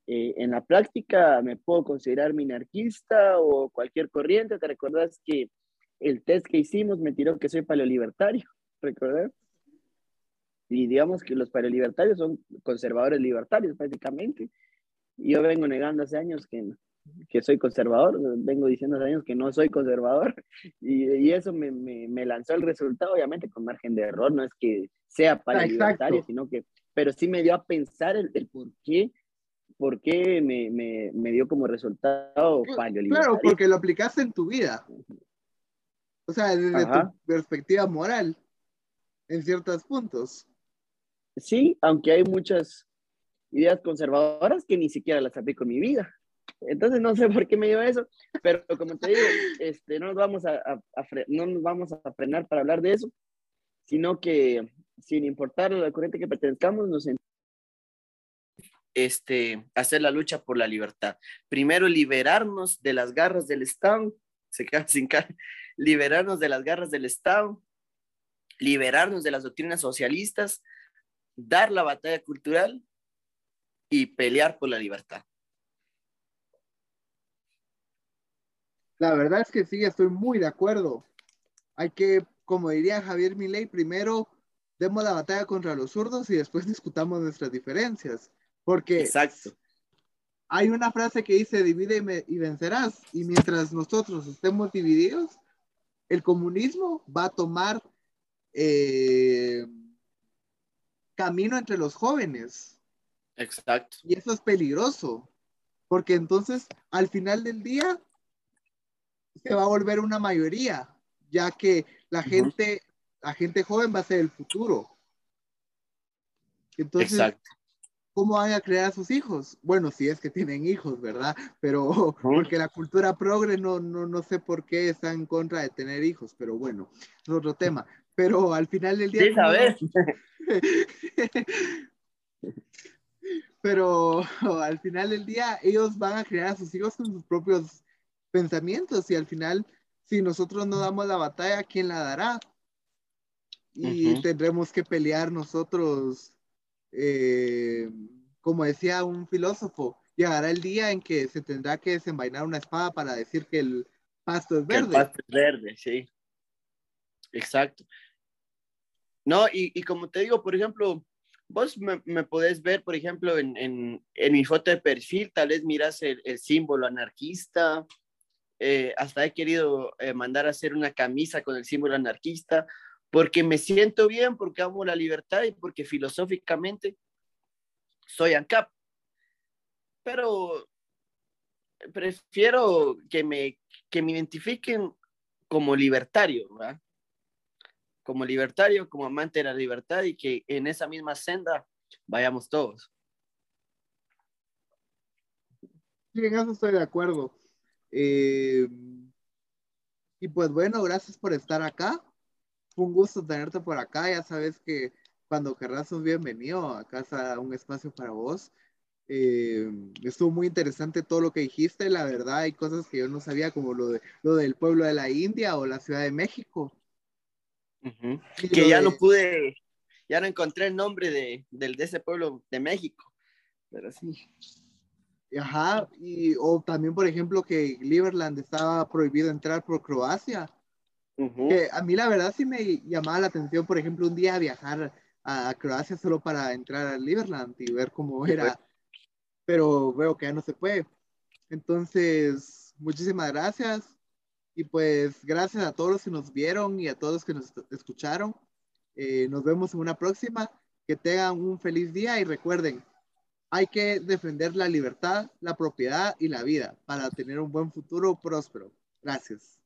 Eh, en la práctica me puedo considerar minarquista o cualquier corriente. ¿Te recuerdas que el test que hicimos me tiró que soy paleolibertario? ¿Recuerdas? Y digamos que los paleolibertarios son conservadores libertarios prácticamente. Yo vengo negando hace años que, que soy conservador, vengo diciendo hace años que no soy conservador. Y, y eso me, me, me, lanzó el resultado, obviamente con margen de error, no es que sea paleolibertario, sino que, pero sí me dio a pensar el, el por qué ¿por qué me, me, me dio como resultado Claro, porque lo aplicaste en tu vida. O sea, desde tu perspectiva moral, en ciertos puntos. Sí, aunque hay muchas ideas conservadoras que ni siquiera las aplico en mi vida. Entonces no sé por qué me dio eso, pero como te digo, este, no, nos vamos a, a, no nos vamos a frenar para hablar de eso, sino que sin importar la corriente que pertenezcamos, nos este, hacer la lucha por la libertad. Primero, liberarnos de las garras del Estado, liberarnos de las garras del Estado, liberarnos de las doctrinas socialistas, dar la batalla cultural y pelear por la libertad. La verdad es que sí, estoy muy de acuerdo. Hay que, como diría Javier Milei, primero demos la batalla contra los zurdos y después discutamos nuestras diferencias. Porque Exacto. hay una frase que dice divide y vencerás. Y mientras nosotros estemos divididos, el comunismo va a tomar eh, camino entre los jóvenes. Exacto. Y eso es peligroso, porque entonces al final del día se va a volver una mayoría, ya que la gente, la gente joven va a ser el futuro. Entonces, Exacto. ¿cómo van a crear a sus hijos? Bueno, si es que tienen hijos, ¿verdad? Pero porque la cultura progre no, no, no sé por qué está en contra de tener hijos, pero bueno, es otro tema. Pero al final del día... Sí, sabes. pero al final del día ellos van a crear a sus hijos con sus propios pensamientos y al final, si nosotros no damos la batalla, ¿quién la dará? Y tendremos que pelear nosotros eh, como decía un filósofo, llegará el día en que se tendrá que desenvainar una espada para decir que el pasto es verde. el pasto es verde, sí. Exacto. No, y, como te digo, por ejemplo, vos me, me podés ver, por ejemplo, en, en, mi foto de perfil, tal vez miras el, símbolo anarquista, eh, hasta he querido eh, mandar a hacer una camisa con el símbolo anarquista, porque me siento bien, porque amo la libertad y porque filosóficamente soy ANCAP. Pero prefiero que me, que me identifiquen como libertario, ¿verdad? Como libertario, como amante de la libertad y que en esa misma senda vayamos todos. Sí, en eso estoy de acuerdo. Eh, y pues bueno, gracias por estar acá un gusto tenerte por acá. Ya sabes que cuando querrás sos bienvenido a casa, un espacio para vos. Eh, estuvo muy interesante todo lo que dijiste, la verdad, hay cosas que yo no sabía, como lo, de, lo del pueblo de la India o la Ciudad de México. Que ya no pude, ya no encontré el nombre de, del, de ese pueblo de México, pero sí. Ajá, y o también, por ejemplo, que Liberland estaba prohibido entrar por Croacia. Que a mí la verdad sí me llamaba la atención, por ejemplo, un día viajar a Croacia solo para entrar a Liberland y ver cómo era, pero veo que ya no se puede. Entonces, muchísimas gracias y pues gracias a todos los que nos vieron y a todos los que nos escucharon. Eh, nos vemos en una próxima. Que tengan un feliz día y recuerden, hay que defender la libertad, la propiedad y la vida para tener un buen futuro próspero. Gracias.